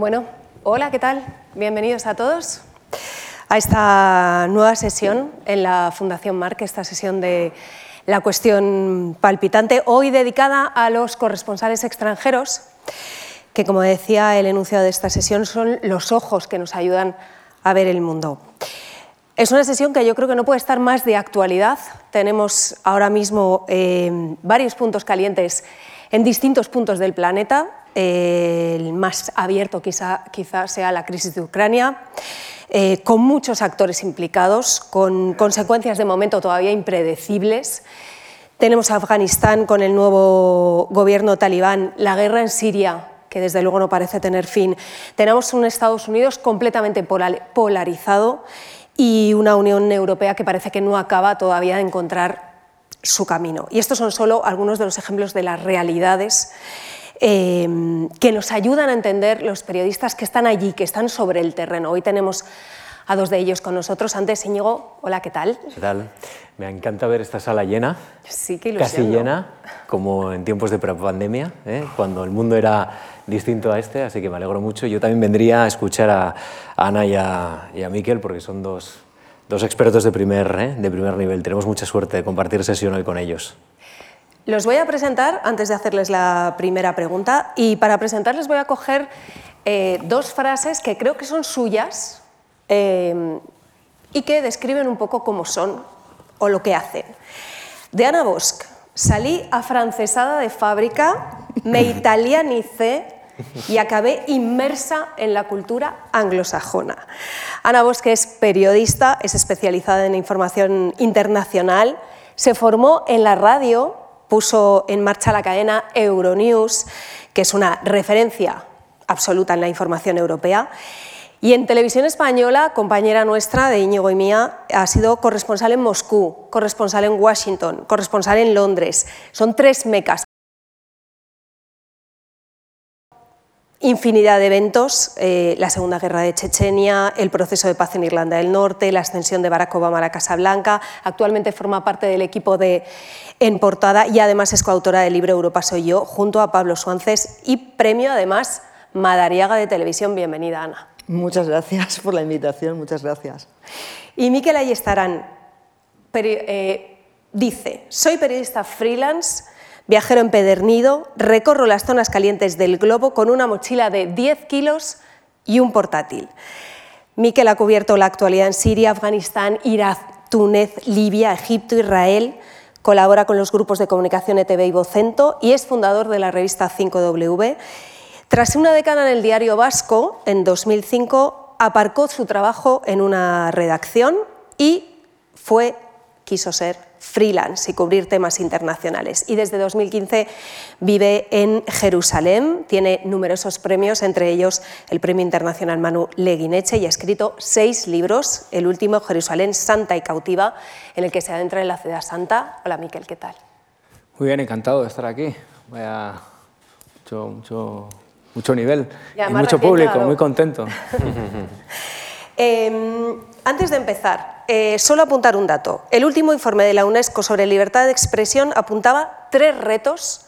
Bueno, hola, ¿qué tal? Bienvenidos a todos a esta nueva sesión en la Fundación Marc, esta sesión de la cuestión palpitante, hoy dedicada a los corresponsales extranjeros, que como decía el enunciado de esta sesión son los ojos que nos ayudan a ver el mundo. Es una sesión que yo creo que no puede estar más de actualidad. Tenemos ahora mismo eh, varios puntos calientes en distintos puntos del planeta. el más abierto quizá, quizá sea la crisis de Ucrania. Eh, con muchos actores implicados, con consecuencias de momento todavía impredecibles. Tenemos Afganistán con el nuevo gobierno talibán, la guerra en Siria, que desde luego no parece tener fin. Tenemos un Estados Unidos completamente polarizado y una Unión Europea que parece que no acaba todavía de encontrar su camino. Y estos son solo algunos de los ejemplos de las realidades Em, que nos ayudan a entender los periodistas que están allí, que están sobre el terreno. Hoy tenemos a dos de ellos con nosotros. Antes, Íñigo, hola, ¿qué tal? ¿Qué tal? Me encanta ver esta sala llena, sí, qué casi llena, como en tiempos de prepandemia, ¿eh? cuando el mundo era distinto a este, así que me alegro mucho. Yo también vendría a escuchar a, Ana y a, y a Miquel, porque son dos, dos expertos de primer, ¿eh? de primer nivel. Tenemos mucha suerte de compartir sesión hoy con ellos. Los voy a presentar antes de hacerles la primera pregunta y para presentarles voy a coger eh, dos frases que creo que son suyas eh, y que describen un poco cómo son o lo que hacen. De Ana Bosch, salí afrancesada de fábrica, me italianicé y acabé inmersa en la cultura anglosajona. Ana Bosch es periodista, es especializada en información internacional, se formó en la radio puso en marcha la cadena Euronews, que es una referencia absoluta en la información europea. Y en televisión española, compañera nuestra de Íñigo y mía, ha sido corresponsal en Moscú, corresponsal en Washington, corresponsal en Londres. Son tres mecas infinidad de eventos, eh, la Segunda Guerra de Chechenia, el proceso de paz en Irlanda del Norte, la ascensión de Barack Obama a la Casa Blanca, actualmente forma parte del equipo de En Portada y además es coautora del libro Europa Soy Yo, junto a Pablo Suances y premio además Madariaga de Televisión. Bienvenida, Ana. Muchas gracias por la invitación, muchas gracias. Y Miquel Ayestarán eh, dice, soy periodista freelance, Viajero empedernido, recorro las zonas calientes del globo con una mochila de 10 kilos y un portátil. Miquel ha cubierto la actualidad en Siria, Afganistán, Irak, Túnez, Libia, Egipto, Israel. Colabora con los grupos de comunicación ETV y Vocento y es fundador de la revista 5W. Tras una década en el diario vasco, en 2005 aparcó su trabajo en una redacción y fue, quiso ser freelance y cubrir temas internacionales. Y desde 2015 vive en Jerusalén, tiene numerosos premios, entre ellos el Premio Internacional Manu Leguineche y ha escrito seis libros, el último Jerusalén Santa y Cautiva, en el que se adentra en la ciudad santa. Hola Miquel, ¿qué tal? Muy bien, encantado de estar aquí. Vaya mucho, mucho, mucho nivel y, mucho público, muy contento. Em, antes de empezar, eh, solo apuntar un dato. El último informe de la UNESCO sobre libertad de expresión apuntaba tres retos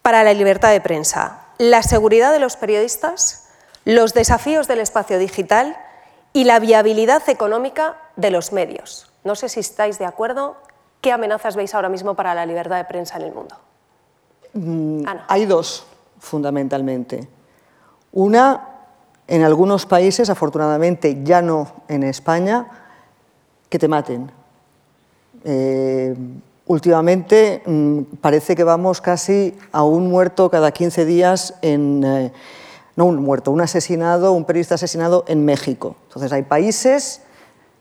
para la libertad de prensa. La seguridad de los periodistas, los desafíos del espacio digital y la viabilidad económica de los medios. No sé si estáis de acuerdo. ¿Qué amenazas veis ahora mismo para la libertad de prensa en el mundo? Mm, hay dos, fundamentalmente. Una, en algunos países, afortunadamente ya no en España, que te maten. Eh, últimamente mm, parece que vamos casi a un muerto cada 15 días en... Eh, no un muerto, un asesinado, un periodista asesinado en México. Entonces hay países,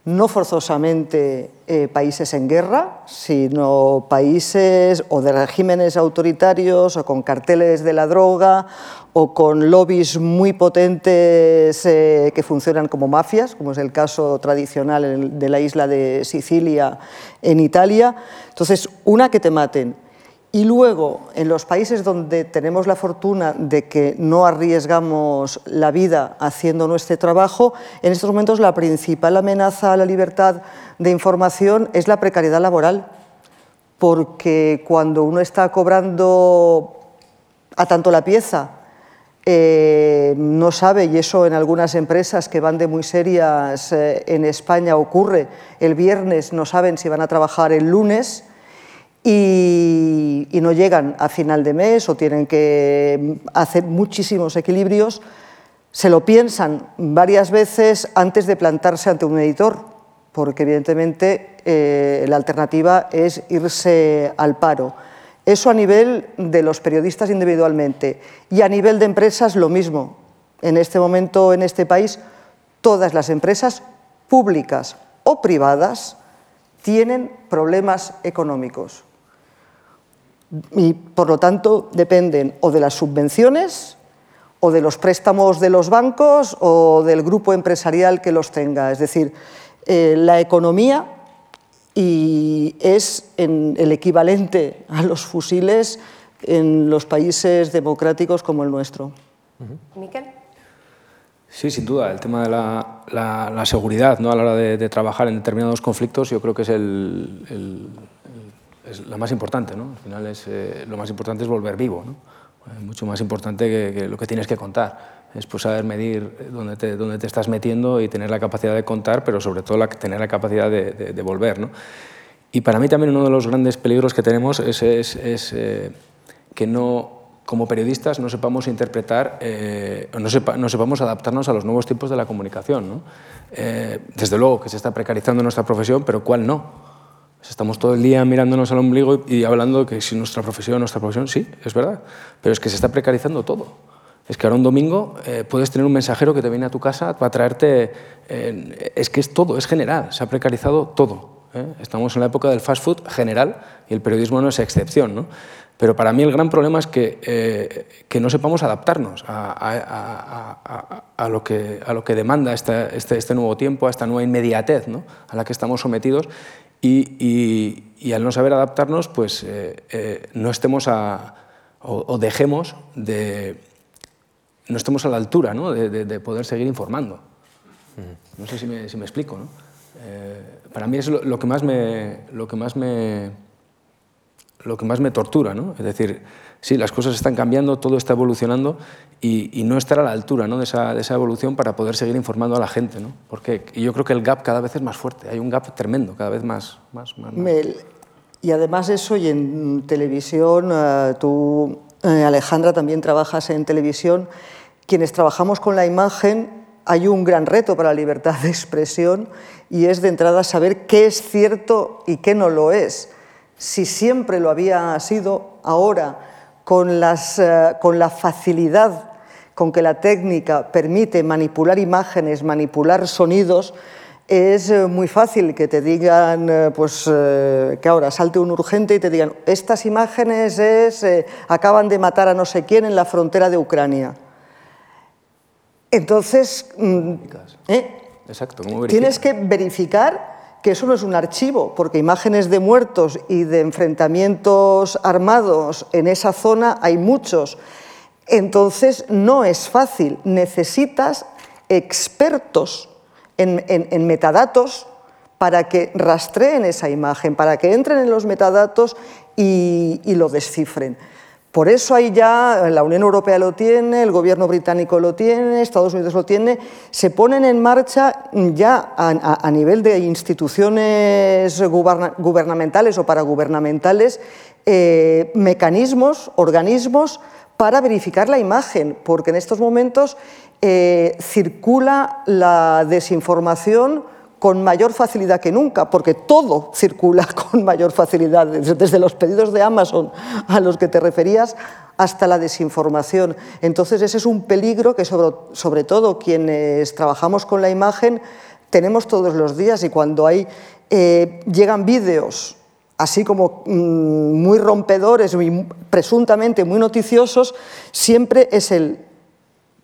no forzosamente eh, países en guerra, sino países o de regímenes autoritarios o con carteles de la droga o con lobbies muy potentes eh, que funcionan como mafias, como es el caso tradicional de la isla de Sicilia en Italia. Entonces, una que te maten. Y luego, en los países donde tenemos la fortuna de que no arriesgamos la vida haciendo nuestro trabajo, en estos momentos la principal amenaza a la libertad de información es la precariedad laboral, porque cuando uno está cobrando a tanto la pieza eh, no sabe, y eso en algunas empresas que van de muy serias eh, en España ocurre, el viernes no saben si van a trabajar el lunes y, no llegan a final de mes o tienen que hacer muchísimos equilibrios, se lo piensan varias veces antes de plantarse ante un editor, porque evidentemente eh, la alternativa es irse al paro. Eso a nivel de los periodistas individualmente y a nivel de empresas lo mismo. En este momento en este país todas las empresas públicas o privadas tienen problemas económicos y por lo tanto dependen o de las subvenciones o de los préstamos de los bancos o del grupo empresarial que los tenga. Es decir, eh, la economía y es el equivalente a los fusiles en los países democráticos como el nuestro. Miquel. Sí, sin duda. El tema de la, seguridad ¿no? a la hora de, trabajar en determinados conflictos yo creo que es, el, la más importante. ¿no? Al final es, eh, lo más importante es volver vivo. ¿no? mucho más importante que, lo que tienes que contar. Es pues saber medir dónde te, dónde te estás metiendo y tener la capacidad de contar, pero sobre todo la, tener la capacidad de, de, volver. ¿no? Y para mí también uno de los grandes peligros que tenemos es, es, es eh, que no, como periodistas no sepamos interpretar, eh, no, sepa, no, sepamos adaptarnos a los nuevos tiempos de la comunicación. ¿no? Eh, desde luego que se está precarizando nuestra profesión, pero ¿cuál no? Estamos todo el día mirándonos al ombligo y hablando que si nuestra profesión, nuestra profesión, sí, es verdad, pero es que se está precarizando todo. Es que ahora un domingo eh, puedes tener un mensajero que te viene a tu casa para traerte... Eh, es que es todo, es general, se ha precarizado todo. ¿eh? Estamos en la época del fast food general y el periodismo no es excepción. ¿no? Pero para mí el gran problema es que, que no sepamos adaptarnos a, a, lo, que, a lo que demanda este, este, este, nuevo tiempo, a esta nueva inmediatez ¿no? a la que estamos sometidos y, al no saber adaptarnos, pues eh, eh, no estemos a, o, dejemos de, no estemos a la altura ¿no? de, poder seguir informando. No sé si me, si me explico. ¿no? Eh, para mí es lo, que más me, lo que más me, lo que más me tortura. ¿no? Es decir, sí, las cosas están cambiando, todo está evolucionando y, no estar a la altura ¿no? de, esa, de, esa, evolución para poder seguir informando a la gente. ¿no? Porque yo creo que el gap cada vez es más fuerte, hay un gap tremendo, cada vez más. más, más, Y además eso, y en televisión, eh, tú, eh, Alejandra, también trabajas en televisión, quienes trabajamos con la imagen, hay un gran reto para la libertad de expresión y es de entrada saber qué es cierto y qué no lo es. Si siempre lo había sido, ahora con, las, eh, con la facilidad con que la técnica permite manipular imágenes, manipular sonidos, es eh, muy fácil que te digan, eh, pues que ahora salte un urgente y te digan, estas imágenes es, acaban de matar a no sé quién en la frontera de Ucrania. Entonces, mm, Exacto, tienes que verificar que eso no es un archivo, porque imágenes de muertos y de enfrentamientos armados en esa zona hay muchos. Entonces no es fácil, necesitas expertos en, metadatos para que rastreen esa imagen, para que entren en los metadatos y lo descifren. Por eso ahí ya la Unión Europea lo tiene, el gobierno británico lo tiene, Estados Unidos lo tiene, se ponen en marcha ya a, nivel de instituciones gubernamentales o paragubernamentales eh, mecanismos, organismos para verificar la imagen, porque en estos momentos eh, circula la desinformación con mayor facilidad que nunca, porque todo circula con mayor facilidad, desde los pedidos de Amazon a los que te referías hasta la desinformación. Entonces ese es un peligro que sobre, todo quienes trabajamos con la imagen tenemos todos los días y cuando hay, eh, llegan vídeos así como mm, muy rompedores presuntamente muy noticiosos, siempre es el,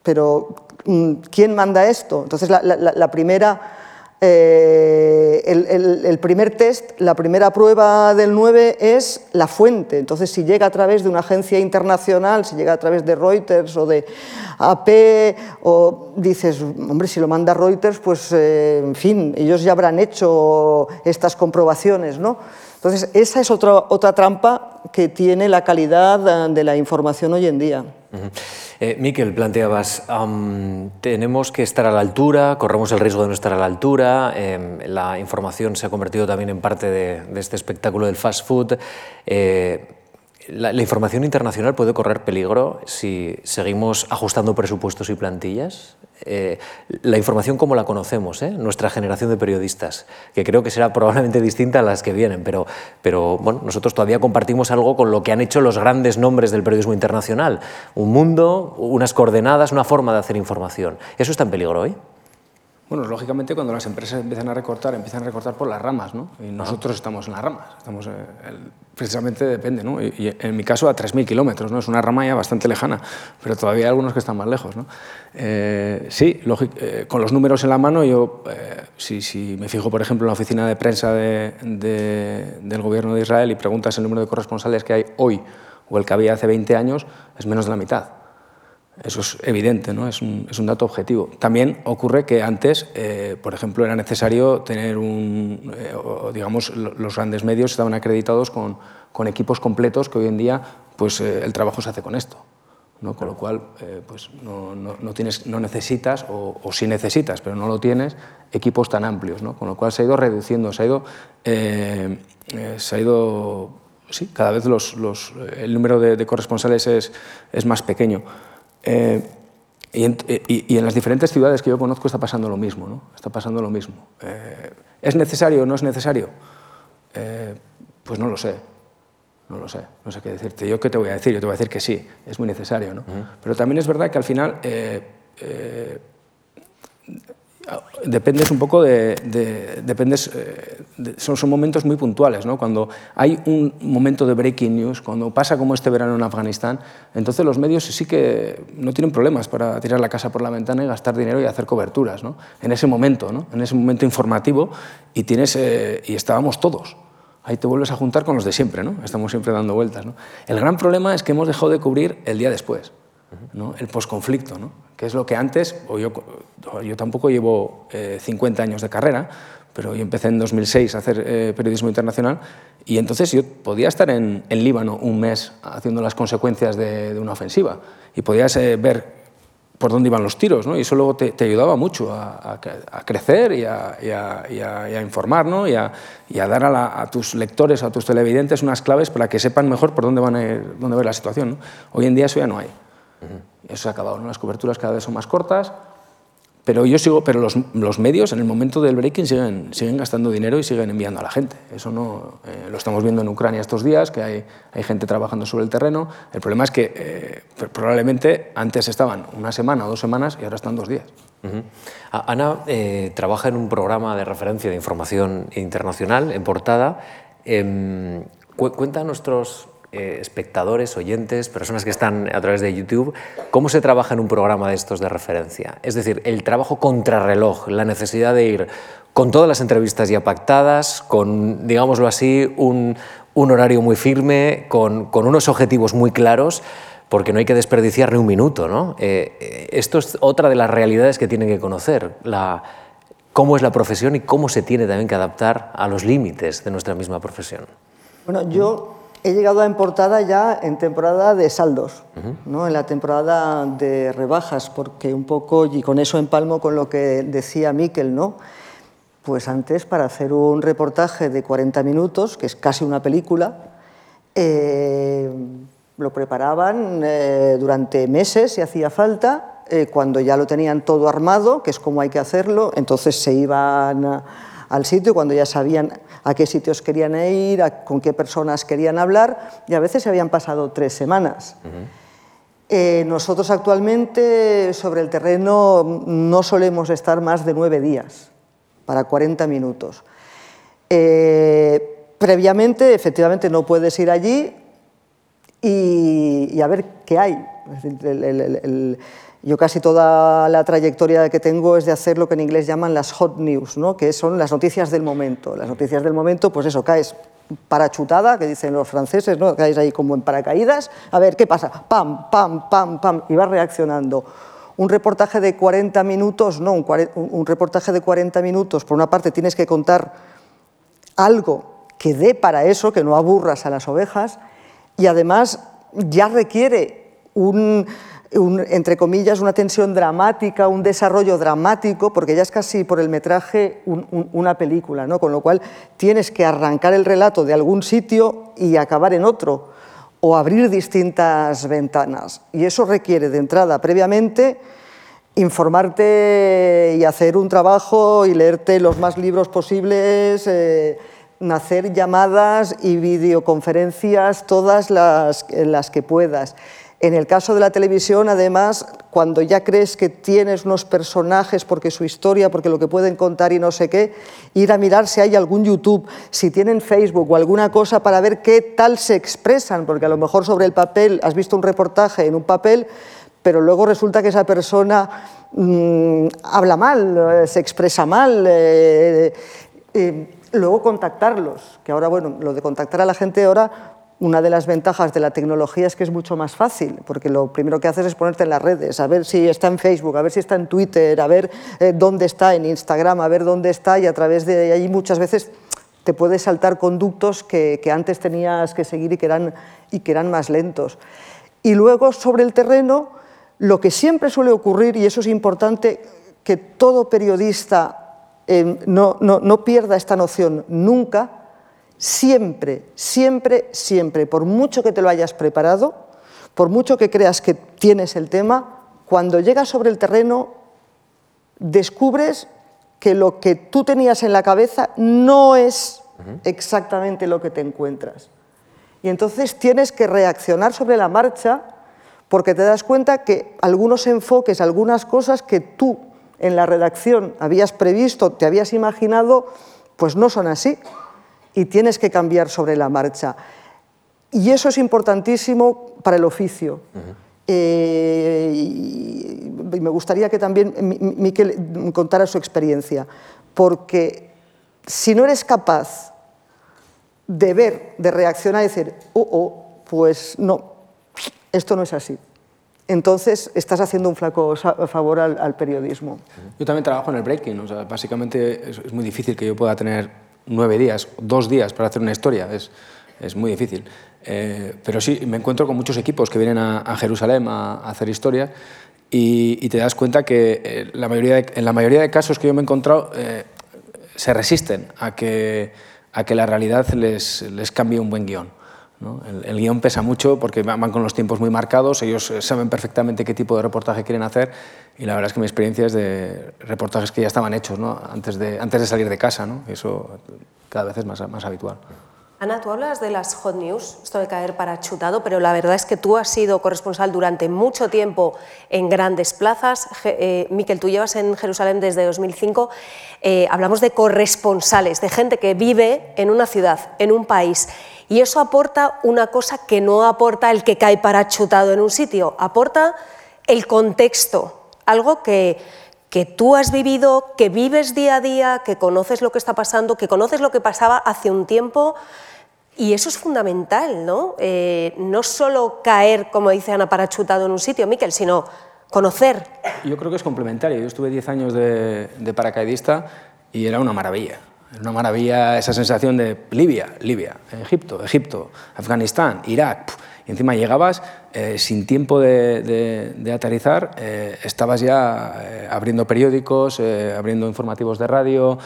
pero mm, ¿quién manda esto? Entonces la primera eh, el, primer test, la primera prueba del 9 es la fuente. Entonces, si llega a través de una agencia internacional, si llega a través de Reuters o de AP, o dices, hombre, si lo manda Reuters, pues, eh, en fin, ellos ya habrán hecho estas comprobaciones, ¿no? Entonces, esa es otra, otra trampa que tiene la calidad de la información hoy en día. Eh, Miquel, planteabas, tenemos que estar a la altura, corremos el riesgo de no estar a la altura, em, la información se ha convertido también en parte de, este espectáculo del fast food. Eh, la, información internacional puede correr peligro si seguimos ajustando presupuestos y plantillas. Eh, la información como la conocemos, ¿eh? nuestra generación de periodistas, que creo que será probablemente distinta a las que vienen, pero, pero bueno, nosotros todavía compartimos algo con lo que han hecho los grandes nombres del periodismo internacional. Un mundo, unas coordenadas, una forma de hacer información. ¿Eso está en peligro hoy? Bueno, lógicamente cuando las empresas empiezan a recortar, empiezan a recortar por las ramas, ¿no? Y nosotros estamos en las ramas, estamos, eh, precisamente depende, ¿no? En mi caso a 3.000 kilómetros, ¿no? Es una rama ya bastante lejana, pero todavía hay algunos que están más lejos, ¿no? Eh, sí, eh, con los números en la mano, yo, si, si, me fijo, por ejemplo, en la oficina de prensa de, del gobierno de Israel y preguntas el número de corresponsales que hay hoy o el que había hace 20 años, es menos de la mitad. Eso es evidente, ¿no? es, un, es un dato objetivo. También ocurre que antes, eh, por ejemplo, era necesario tener un, eh, digamos, los grandes medios estaban acreditados con, con, equipos completos que hoy en día pues, eh, el trabajo se hace con esto. ¿no? Con lo cual, pues no, no, no, tienes, no necesitas, o, o, sí necesitas, pero no lo tienes, equipos tan amplios. ¿no? Con lo cual se ha ido reduciendo, se ha ido, se ha ido sí, cada vez los, los, el número de, de corresponsales es, es más pequeño. Eh, eh, y, en, las diferentes ciudades que yo conozco está pasando lo mismo, ¿no? Está pasando lo mismo. Eh, ¿Es necesario o no es necesario? pues no lo sé. No lo sé, no sé qué decirte. ¿Yo qué te voy a decir? Yo te voy a decir que sí, es muy necesario, ¿no? Pero también es verdad que al final dependes un poco de, dependes, eh, son, son, momentos muy puntuales, ¿no? Cuando hay un momento de breaking news, cuando pasa como este verano en Afganistán, entonces los medios sí que no tienen problemas para tirar la casa por la ventana y gastar dinero y hacer coberturas, ¿no? En ese momento, ¿no? En ese momento informativo y tienes eh, y estábamos todos. Ahí te vuelves a juntar con los de siempre, ¿no? Estamos siempre dando vueltas, ¿no? El gran problema es que hemos dejado de cubrir el día después, ¿no? El posconflicto, ¿no? que es lo que antes, yo, tampoco llevo 50 eh, años de carrera, pero yo empecé en 2006 a hacer eh, periodismo internacional y entonces yo podía estar en, en, Líbano un mes haciendo las consecuencias de, una ofensiva y podías eh, ver por dónde iban los tiros, ¿no? y eso luego te, ayudaba mucho a, crecer y a, y a informar y, a, dar a, tus lectores, a tus televidentes unas claves para que sepan mejor por dónde van dónde va la situación. Hoy en día eso ya no hay. Eso se ha acabado, ¿no? las coberturas cada vez son más cortas, pero yo sigo, pero los, los, medios en el momento del breaking siguen, siguen gastando dinero y siguen enviando a la gente. Eso no eh, lo estamos viendo en Ucrania estos días, que hay, hay gente trabajando sobre el terreno. El problema es que eh, probablemente antes estaban una semana o dos semanas y ahora están dos días. Ana eh, trabaja en un programa de referencia de información internacional en portada. Em, cuenta a nuestros eh, espectadores, oyentes, personas que están a través de YouTube, cómo se trabaja en un programa de estos de referencia. Es decir, el trabajo contrarreloj, la necesidad de ir con todas las entrevistas ya pactadas, con, digámoslo así, un, horario muy firme, con, unos objetivos muy claros, porque no hay que desperdiciar ni un minuto. ¿no? Eh, esto es otra de las realidades que tienen que conocer, la, cómo es la profesión y cómo se tiene también que adaptar a los límites de nuestra misma profesión. Bueno, yo he llegado a en portada ya en temporada de saldos, ¿no? en la temporada de rebajas, porque un poco, y con eso empalmo con lo que decía Miquel, ¿no? pues antes para hacer un reportaje de 40 minutos, que es casi una película, eh, lo preparaban eh, durante meses si hacía falta, eh, cuando ya lo tenían todo armado, que es como hay que hacerlo, entonces se iban al sitio cuando ya sabían a qué sitios querían ir, con qué personas querían hablar, y a veces se habían pasado tres semanas. Eh, nosotros actualmente sobre el terreno no solemos estar más de nueve días para 40 minutos. Eh, previamente, efectivamente, no puedes ir allí y, a ver qué hay. el, yo casi toda la trayectoria que tengo es de hacer lo que en inglés llaman las hot news, ¿no? que son las noticias del momento. Las noticias del momento, pues eso, caes parachutada, que dicen los franceses, ¿no? caes ahí como en paracaídas, a ver, ¿qué pasa? Pam, pam, pam, pam, y vas reaccionando. Un reportaje de 40 minutos, no, un, un reportaje de 40 minutos, por una parte tienes que contar algo que dé para eso, que no aburras a las ovejas, y además ya requiere un, entre comillas, una tensión dramática, un desarrollo dramático, porque ya es casi por el metraje una película, ¿no? con lo cual tienes que arrancar el relato de algún sitio y acabar en otro, o abrir distintas ventanas. Y eso requiere de entrada previamente informarte y hacer un trabajo y leerte los más libros posibles, eh, hacer llamadas y videoconferencias, todas las, las que puedas. En el caso de la televisión, además, cuando ya crees que tienes unos personajes, porque su historia, porque lo que pueden contar y no sé qué, ir a mirar si hay algún YouTube, si tienen Facebook o alguna cosa para ver qué tal se expresan, porque a lo mejor sobre el papel has visto un reportaje en un papel, pero luego resulta que esa persona mm, habla mal, eh, se expresa mal. Eh, eh, luego contactarlos, que ahora, bueno, lo de contactar a la gente ahora, una de las ventajas de la tecnología es que es mucho más fácil, porque lo primero que haces es ponerte en las redes, a ver si está en Facebook, a ver si está en Twitter, a ver dónde está en Instagram, a ver dónde está, y a través de ahí muchas veces te puedes saltar conductos que, antes tenías que seguir y que, eran, y que eran más lentos. Y luego sobre el terreno, lo que siempre suele ocurrir, y eso es importante, que todo periodista eh, no, no pierda esta noción nunca, siempre, siempre, siempre, por mucho que te lo hayas preparado, por mucho que creas que tienes el tema, cuando llegas sobre el terreno descubres que lo que tú tenías en la cabeza no es exactamente lo que te encuentras. Y entonces tienes que reaccionar sobre la marcha porque te das cuenta que algunos enfoques, algunas cosas que tú en la redacción habías previsto, te habías imaginado, pues no son así y tienes que cambiar sobre la marcha. Y eso es importantísimo para el oficio. Eh, y me gustaría que también Miquel contara su experiencia, porque si no eres capaz de ver, de reaccionar y decir, oh, oh, pues no, esto no es así. Entonces estás haciendo un flaco favor al, periodismo. Yo también trabajo en el breaking, o sea, básicamente es, muy difícil que yo pueda tener nueve días, dos días para hacer una historia, es, es muy difícil. Eh, pero sí, me encuentro con muchos equipos que vienen a, Jerusalén a, hacer historia y, te das cuenta que eh, la mayoría en la mayoría de casos que yo me he encontrado eh, se resisten a que, a que la realidad les, les cambie un buen guion. El, guion pesa mucho porque van con los tiempos muy marcados, ellos eh, saben perfectamente qué tipo de reportaje quieren hacer y la verdad es que mi experiencia es de reportajes que ya estaban hechos antes, de, antes de salir de casa, ¿no? eso cada vez es más, más habitual. Ana, tú hablas de las hot news, esto de caer para chutado, pero la verdad es que tú has sido corresponsal durante mucho tiempo en grandes plazas. Eh, Miquel, tú llevas en Jerusalén desde 2005. Eh, hablamos de corresponsales, de gente que vive en una ciudad, en un país. Y eso aporta una cosa que no aporta el que cae parachutado en un sitio, aporta el contexto, algo que, que tú has vivido, que vives día a día, que conoces lo que está pasando, que conoces lo que pasaba hace un tiempo. Y eso es fundamental, ¿no? Eh, no solo caer, como dice Ana, parachutado en un sitio, Miquel, sino conocer. Yo creo que es complementario. Yo estuve 10 años de, de paracaidista y era una maravilla. Es una maravilla esa sensación de Libia, Libia, Egipto, Egipto, Afganistán, Irak. Y encima llegabas eh, sin tiempo de, aterrizar, eh, estabas ya eh, abriendo periódicos, abriendo informativos de radio.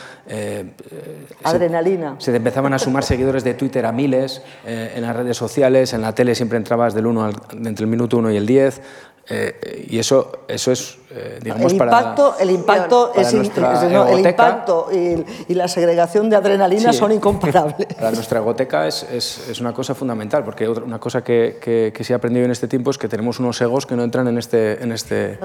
Adrenalina. Se, te empezaban a sumar seguidores de Twitter a miles, en las redes sociales, en la tele siempre entrabas del 1 entre el minuto 1 y el 10. Eh, y eso, eso es, eh, digamos, el impacto, para, el impacto, es el impacto y, la segregación de adrenalina son incomparables. Para nuestra egoteca es, es, es, una cosa fundamental, porque una cosa que, que, que, se ha aprendido en este tiempo es que tenemos unos egos que no entran en este... En este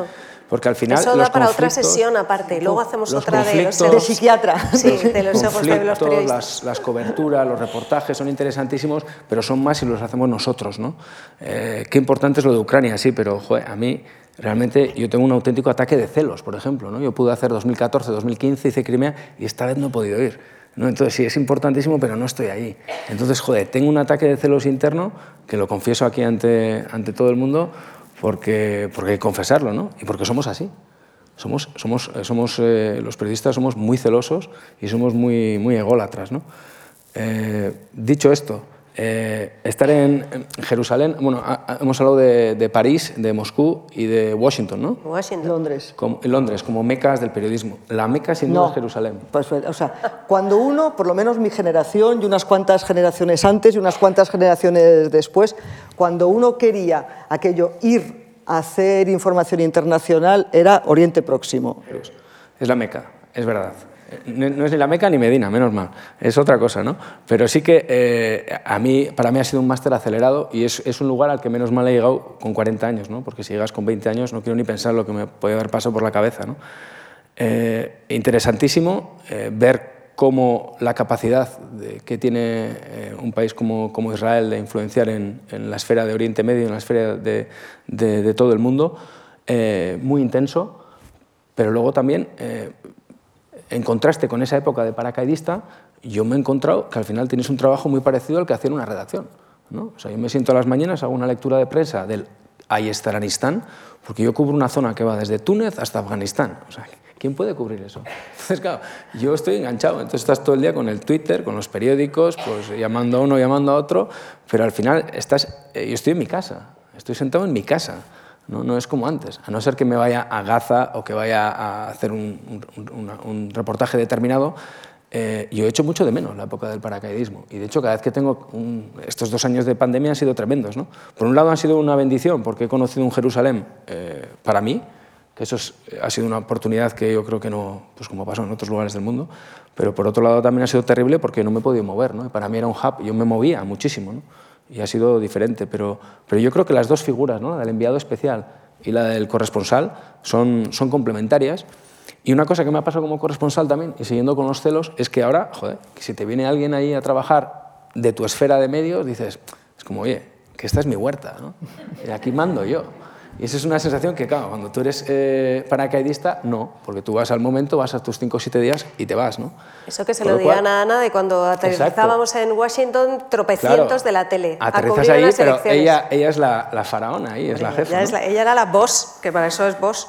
porque al final Eso da para otra sesión aparte, luego hacemos otra de los de psiquiatra. Sí, de los egos de los periodistas. Las, las, coberturas, los reportajes son interesantísimos, pero son más si los hacemos nosotros. ¿no? Eh, qué importante es lo de Ucrania, sí, pero joder, a mí realmente yo tengo un auténtico ataque de celos, por ejemplo. ¿no? Yo pude hacer 2014, 2015, hice Crimea y esta vez no he podido ir. ¿no? Entonces sí, es importantísimo, pero no estoy ahí. Entonces, joder, tengo un ataque de celos interno, que lo confieso aquí ante, ante todo el mundo, porque, porque hay que confesarlo, ¿no? Y porque somos así. Somos, somos, somos eh, los periodistas somos muy celosos y somos muy, muy ególatras, ¿no? dicho esto, eh, estar en, Jerusalén, bueno, hemos hablado de, París, de Moscú y de Washington, ¿no? Washington. Londres. Como, Londres, como mecas del periodismo. La meca sin duda es Jerusalén. Pues, o sea, cuando uno, por lo menos mi generación y unas cuantas generaciones antes y unas cuantas generaciones después, cuando uno quería aquello ir a hacer información internacional, era Oriente Próximo. Es la meca, es verdad no es ni la Meca ni Medina, menos mal, es otra cosa, ¿no? Pero sí que eh, a mí, para mí ha sido un máster acelerado y es, es, un lugar al que menos mal he llegado con 40 años, ¿no? Porque si llegas con 20 años no quiero ni pensar lo que me puede haber pasado por la cabeza, ¿no? Eh, interesantísimo eh, ver cómo la capacidad que tiene un país como, como, Israel de influenciar en, en, la esfera de Oriente Medio, en la esfera de, de, de todo el mundo, muy intenso, pero luego también en contraste con esa época de paracaidista, yo me he encontrado que al final tienes un trabajo muy parecido al que hacía en una redacción. ¿no? O sea, yo me siento a las mañanas, hago una lectura de prensa del Ayestaranistán, porque yo cubro una zona que va desde Túnez hasta Afganistán. O sea, ¿quién puede cubrir eso? Entonces, claro, yo estoy enganchado, entonces estás todo el día con el Twitter, con los periódicos, pues llamando a uno, llamando a otro, pero al final estás, eh, yo estoy en mi casa, estoy sentado en mi casa. No, no, es como antes, a no ser que me vaya a Gaza o que vaya a hacer un, reportaje determinado. Eh, yo he hecho mucho de menos la época del paracaidismo y de hecho cada vez que tengo estos dos años de pandemia han sido tremendos. ¿no? Por un lado han sido una bendición porque he conocido un Jerusalén eh, para mí, que eso ha sido una oportunidad que yo creo que no, pues como pasó en otros lugares del mundo, pero por otro lado también ha sido terrible porque no me he podido mover. ¿no? Para mí era un hub, yo me movía muchísimo. Y ha sido diferente. Pero, pero yo creo que las dos figuras, ¿no? la del enviado especial y la del corresponsal, son, son complementarias. Y una cosa que me ha pasado como corresponsal también, y siguiendo con los celos, es que ahora, joder, que si te viene alguien ahí a trabajar de tu esfera de medios, dices, es como, oye, que esta es mi huerta, ¿no? y aquí mando yo. Y esa es una sensación que, claro, cuando tú eres eh, paracaidista, no, porque tú vas al momento, vas a tus 5 o 7 días y te vas, ¿no? Eso que se lo digan a Ana de cuando aterrizábamos en Washington, tropecientos de la tele. Aterrizas ahí, pero ella, ella es la, la, faraona ahí, es la jefa. Ella, ella, era la boss, que para eso es boss.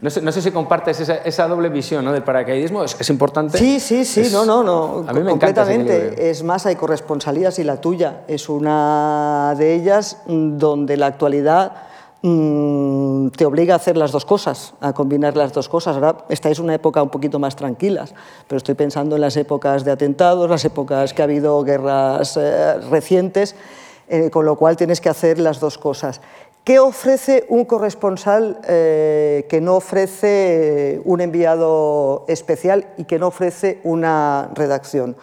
No sé, no sé, si compartes esa, esa doble visión ¿no? del paracaidismo, ¿Es, ¿Es, importante. Sí, sí, sí, no, no, no. A mí me completamente. es más, hay corresponsalías y la tuya es una de ellas donde la actualidad Mm, te obliga a hacer las dos cosas, a combinar las dos cosas. Ahora esta es una época un poquito más tranquilas, pero estoy pensando en las épocas de atentados, las épocas que ha habido guerras eh, recientes, eh, con lo cual tienes que hacer las dos cosas. ¿Qué ofrece un corresponsal eh, que no ofrece un enviado especial y que no ofrece una redacción?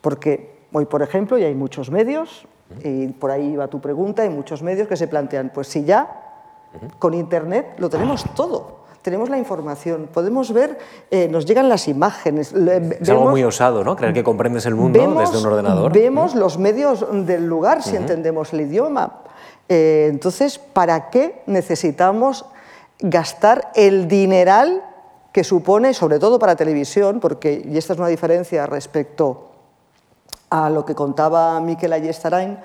Porque hoy, por ejemplo, y hay muchos medios, y por ahí va tu pregunta, hay muchos medios que se plantean, pues si ya con Internet lo tenemos todo. Tenemos la información, podemos ver, eh, nos llegan las imágenes. Es algo muy osado, ¿no? Creer que comprendes el mundo desde un ordenador. Vemos los medios del lugar si entendemos el idioma. Eh, entonces, ¿para qué necesitamos gastar el dineral que supone, sobre todo para televisión, porque, y esta es una diferencia respecto a lo que contaba Miquel Ayestarain,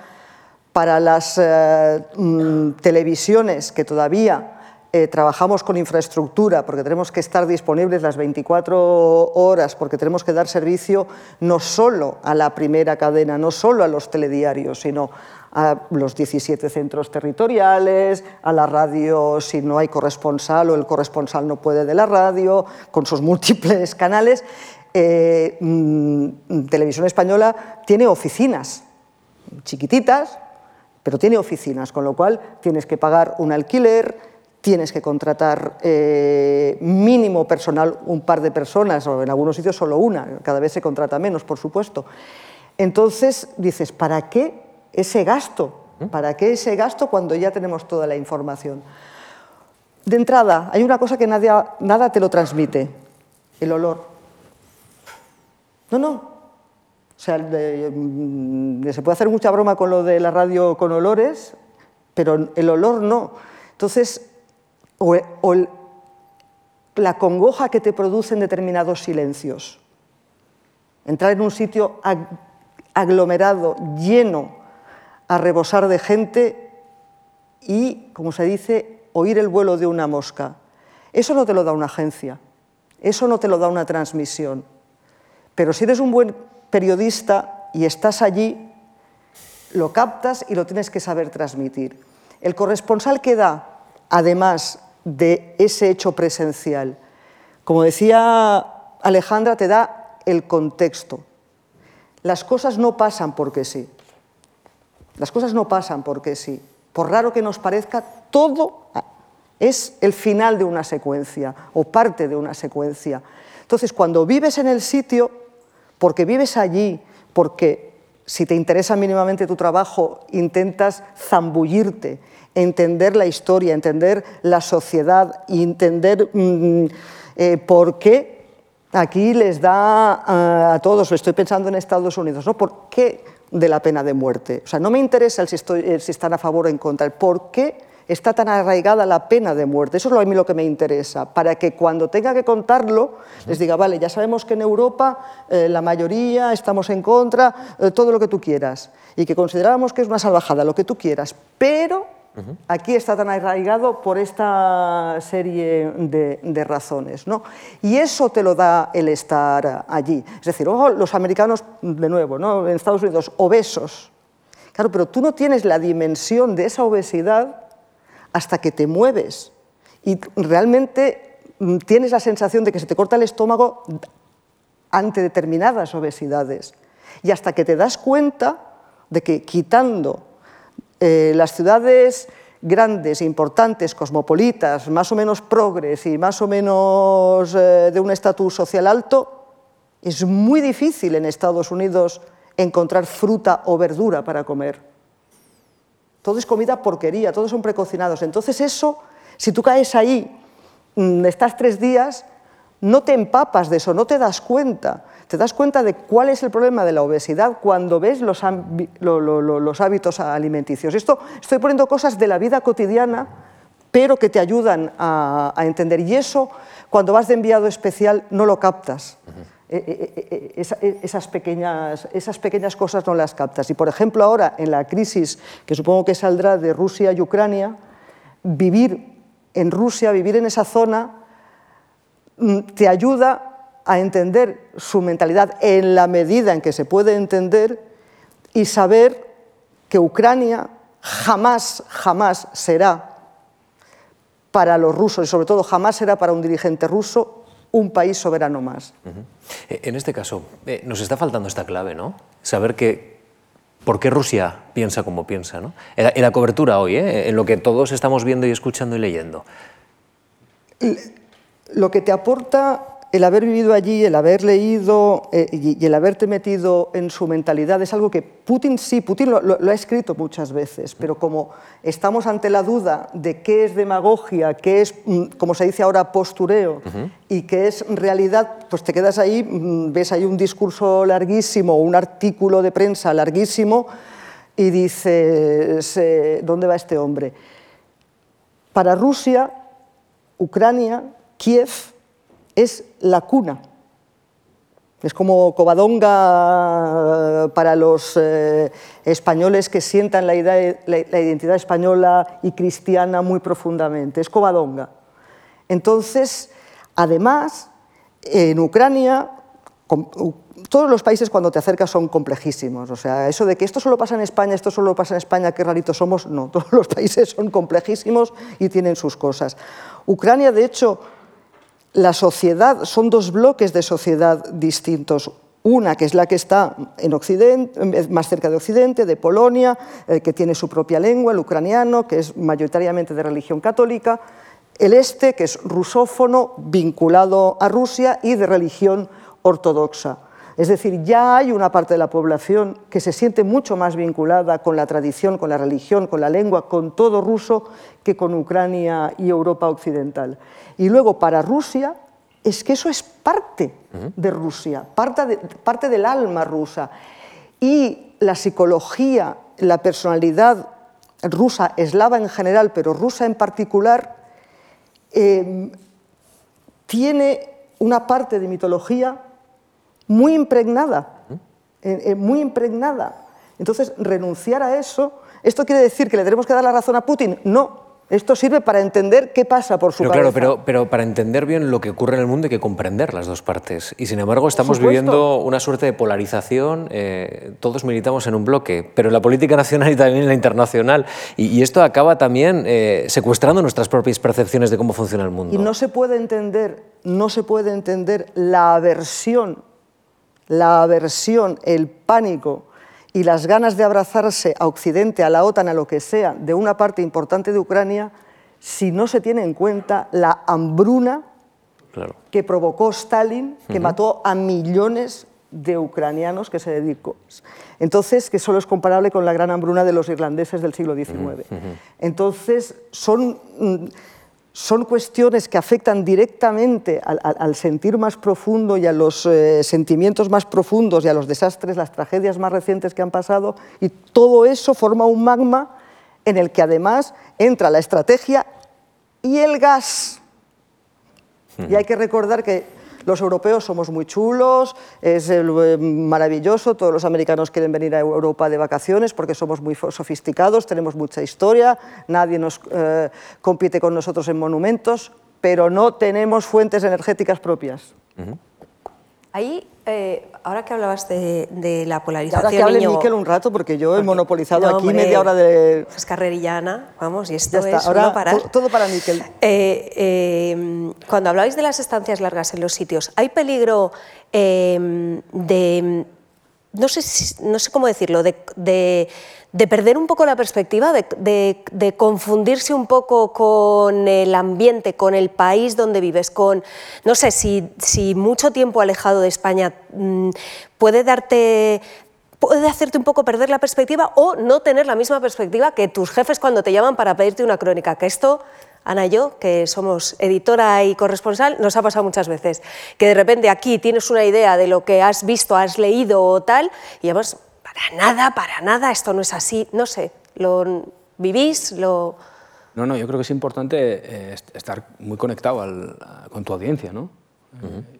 para las eh, mm, televisiones que todavía eh, trabajamos con infraestructura, porque tenemos que estar disponibles las 24 horas, porque tenemos que dar servicio no solo a la primera cadena, no solo a los telediarios, sino a los 17 centros territoriales, a la radio si no hay corresponsal o el corresponsal no puede de la radio, con sus múltiples canales. Eh, mm, Televisión Española tiene oficinas chiquititas, pero tiene oficinas, con lo cual tienes que pagar un alquiler, tienes que contratar eh, mínimo personal, un par de personas, o en algunos sitios solo una, cada vez se contrata menos, por supuesto. Entonces dices, ¿para qué ese gasto? ¿Para qué ese gasto cuando ya tenemos toda la información? De entrada, hay una cosa que nadie, nada te lo transmite, el olor. No, no, o sea, mm, se puede hacer mucha broma con lo de la radio con olores, pero el olor no. Entonces, o, la congoja que te producen determinados silencios. Entrar en un sitio aglomerado, lleno, a rebosar de gente y, como se dice, oír el vuelo de una mosca. Eso no te lo da una agencia, eso no te lo da una transmisión. Pero si eres un buen periodista y estás allí, lo captas y lo tienes que saber transmitir. El corresponsal que da, además de ese hecho presencial, como decía Alejandra, te da el contexto. Las cosas no pasan porque sí. Las cosas no pasan porque sí. Por raro que nos parezca, todo es el final de una secuencia o parte de una secuencia. Entonces, cuando vives en el sitio, porque vives allí, porque si te interesa mínimamente tu trabajo, intentas zambullirte, entender la historia, entender la sociedad entender mm, eh, por qué aquí les da a todos, estoy pensando en Estados Unidos, ¿no? ¿Por qué de la pena de muerte? O sea, no me interesa si, si están a favor o en contra, el por qué está tan arraigada la pena de muerte. Eso es a mí lo que me interesa, para que cuando tenga que contarlo les diga, vale, ya sabemos que en Europa eh, la mayoría estamos en contra, eh, todo lo que tú quieras, y que considerábamos que es una salvajada, lo que tú quieras, pero aquí está tan arraigado por esta serie de, razones. ¿no? Y eso te lo da el estar allí. Es decir, ojo, los americanos, de nuevo, ¿no? en Estados Unidos, obesos. Claro, pero tú no tienes la dimensión de esa obesidad hasta que te mueves y realmente mm, tienes la sensación de que se te corta el estómago ante determinadas obesidades. Y hasta que te das cuenta de que quitando eh, las ciudades grandes, importantes, cosmopolitas, más o menos progres y más o menos eh, de un estatus social alto, es muy difícil en Estados Unidos encontrar fruta o verdura para comer. Todo es comida porquería, todos son precocinados. Entonces eso, si tú caes ahí, mm, estás tres días, no te empapas de eso, no te das cuenta. Te das cuenta de cuál es el problema de la obesidad cuando ves los, hábitos alimenticios. Esto estoy poniendo cosas de la vida cotidiana, pero que te ayudan a, entender. Y eso, cuando vas de enviado especial, no lo captas. Esas, pequeñas, esas pequeñas cosas no las captas. Y por ejemplo ahora en la crisis que supongo que saldrá de Rusia y Ucrania, vivir en Rusia, vivir en esa zona, mm, te ayuda a entender su mentalidad en la medida en que se puede entender y saber que Ucrania jamás, jamás será para los rusos y sobre todo jamás será para un dirigente ruso un país soberano más. Eh, en este caso, eh, nos está faltando esta clave, ¿no? Saber que por qué Rusia piensa como piensa, ¿no? En la, cobertura hoy, ¿eh? en lo que todos estamos viendo y escuchando y leyendo. Lo que te aporta el haber vivido allí, el haber leído eh, y, el haberte metido en su mentalidad es algo que Putin sí, Putin lo, ha escrito muchas veces, pero como estamos ante la duda de qué es demagogia, qué es, mm, como se dice ahora, postureo y qué es realidad, pues te quedas ahí, mm, ves ahí un discurso larguísimo, un artículo de prensa larguísimo y dices, eh, ¿dónde va este hombre? Para Rusia, Ucrania, Kiev, es la cuna. Es como Covadonga para los eh, españoles que sientan la, identidad española y cristiana muy profundamente. Es Covadonga. Entonces, además, en Ucrania, todos los países cuando te acercas son complejísimos. O sea, eso de que esto solo pasa en España, esto solo pasa en España, qué raritos somos, no, todos los países son complejísimos y tienen sus cosas. Ucrania, de hecho, la sociedad, son dos bloques de sociedad distintos. Una que es la que está más cerca de Occidente, de Polonia, eh, que tiene su propia lengua, el ucraniano, que es mayoritariamente de religión católica. El este, que es rusófono, vinculado a Rusia y de religión ortodoxa. Es decir, ya hay una parte de la población que se siente mucho más vinculada con la tradición, con la religión, con la lengua, con todo ruso, que con Ucrania y Europa occidental. Y luego para Rusia es que eso es parte de Rusia, parte, parte del alma rusa. Y la psicología, la personalidad rusa, eslava en general, pero rusa en particular, eh, tiene una parte de mitología muy impregnada, eh, muy impregnada. Entonces, renunciar a eso, ¿esto quiere decir que le tenemos que dar la razón a Putin? No, Esto sirve para entender qué pasa por su pero, cabeza. Claro, pero, pero, para entender bien lo que ocurre en el mundo hay que comprender las dos partes. Y sin embargo estamos viviendo una suerte de polarización. Eh, todos militamos en un bloque, pero en la política nacional y también en la internacional. Y, esto acaba también eh, secuestrando nuestras propias percepciones de cómo funciona el mundo. Y no se puede entender, no se puede entender la aversión, la aversión, el pánico y las ganas de abrazarse a Occidente, a la OTAN, a lo que sea, de una parte importante de Ucrania, si no se tiene en cuenta la hambruna que provocó Stalin, que mató a millones de ucranianos que se dedicó. Entonces, que solo es comparable con la gran hambruna de los irlandeses del siglo XIX. Entonces, son mm, son cuestiones que afectan directamente al, sentir más profundo y a los eh, sentimientos más profundos y a los desastres, las tragedias más recientes que han pasado, y todo eso forma un magma en el que además entra la estrategia y el gas. Y hay que recordar que los europeos somos muy chulos, es eh, maravilloso, todos los americanos quieren venir a Europa de vacaciones porque somos muy sofisticados, tenemos mucha historia, nadie nos eh, compite con nosotros en monumentos, pero no tenemos fuentes energéticas propias. Ahí, eh, ahora que hablabas de, la polarización... ahora que hable Miquel un rato, porque yo he monopolizado aquí media hora de... Es carrerillana, vamos, y esto es ahora, Todo para Miquel. Eh, eh, cuando habláis de las estancias largas en los sitios, ¿hay peligro de... No sé, no sé cómo decirlo, de de perder un poco la perspectiva, de, confundirse un poco con el ambiente, con el país donde vives, con, no sé, si, si mucho tiempo alejado de España mm, puede darte puede hacerte un poco perder la perspectiva o no tener la misma perspectiva que tus jefes cuando te llaman para pedirte una crónica, que esto Ana y yo, que somos editora y corresponsal, nos ha pasado muchas veces, que de repente aquí tienes una idea de lo que has visto, has leído o tal, y además para nada, para nada, esto no es así, no sé, lo vivís, lo... No, no, yo creo que es importante eh, estar muy conectado con tu audiencia, ¿no?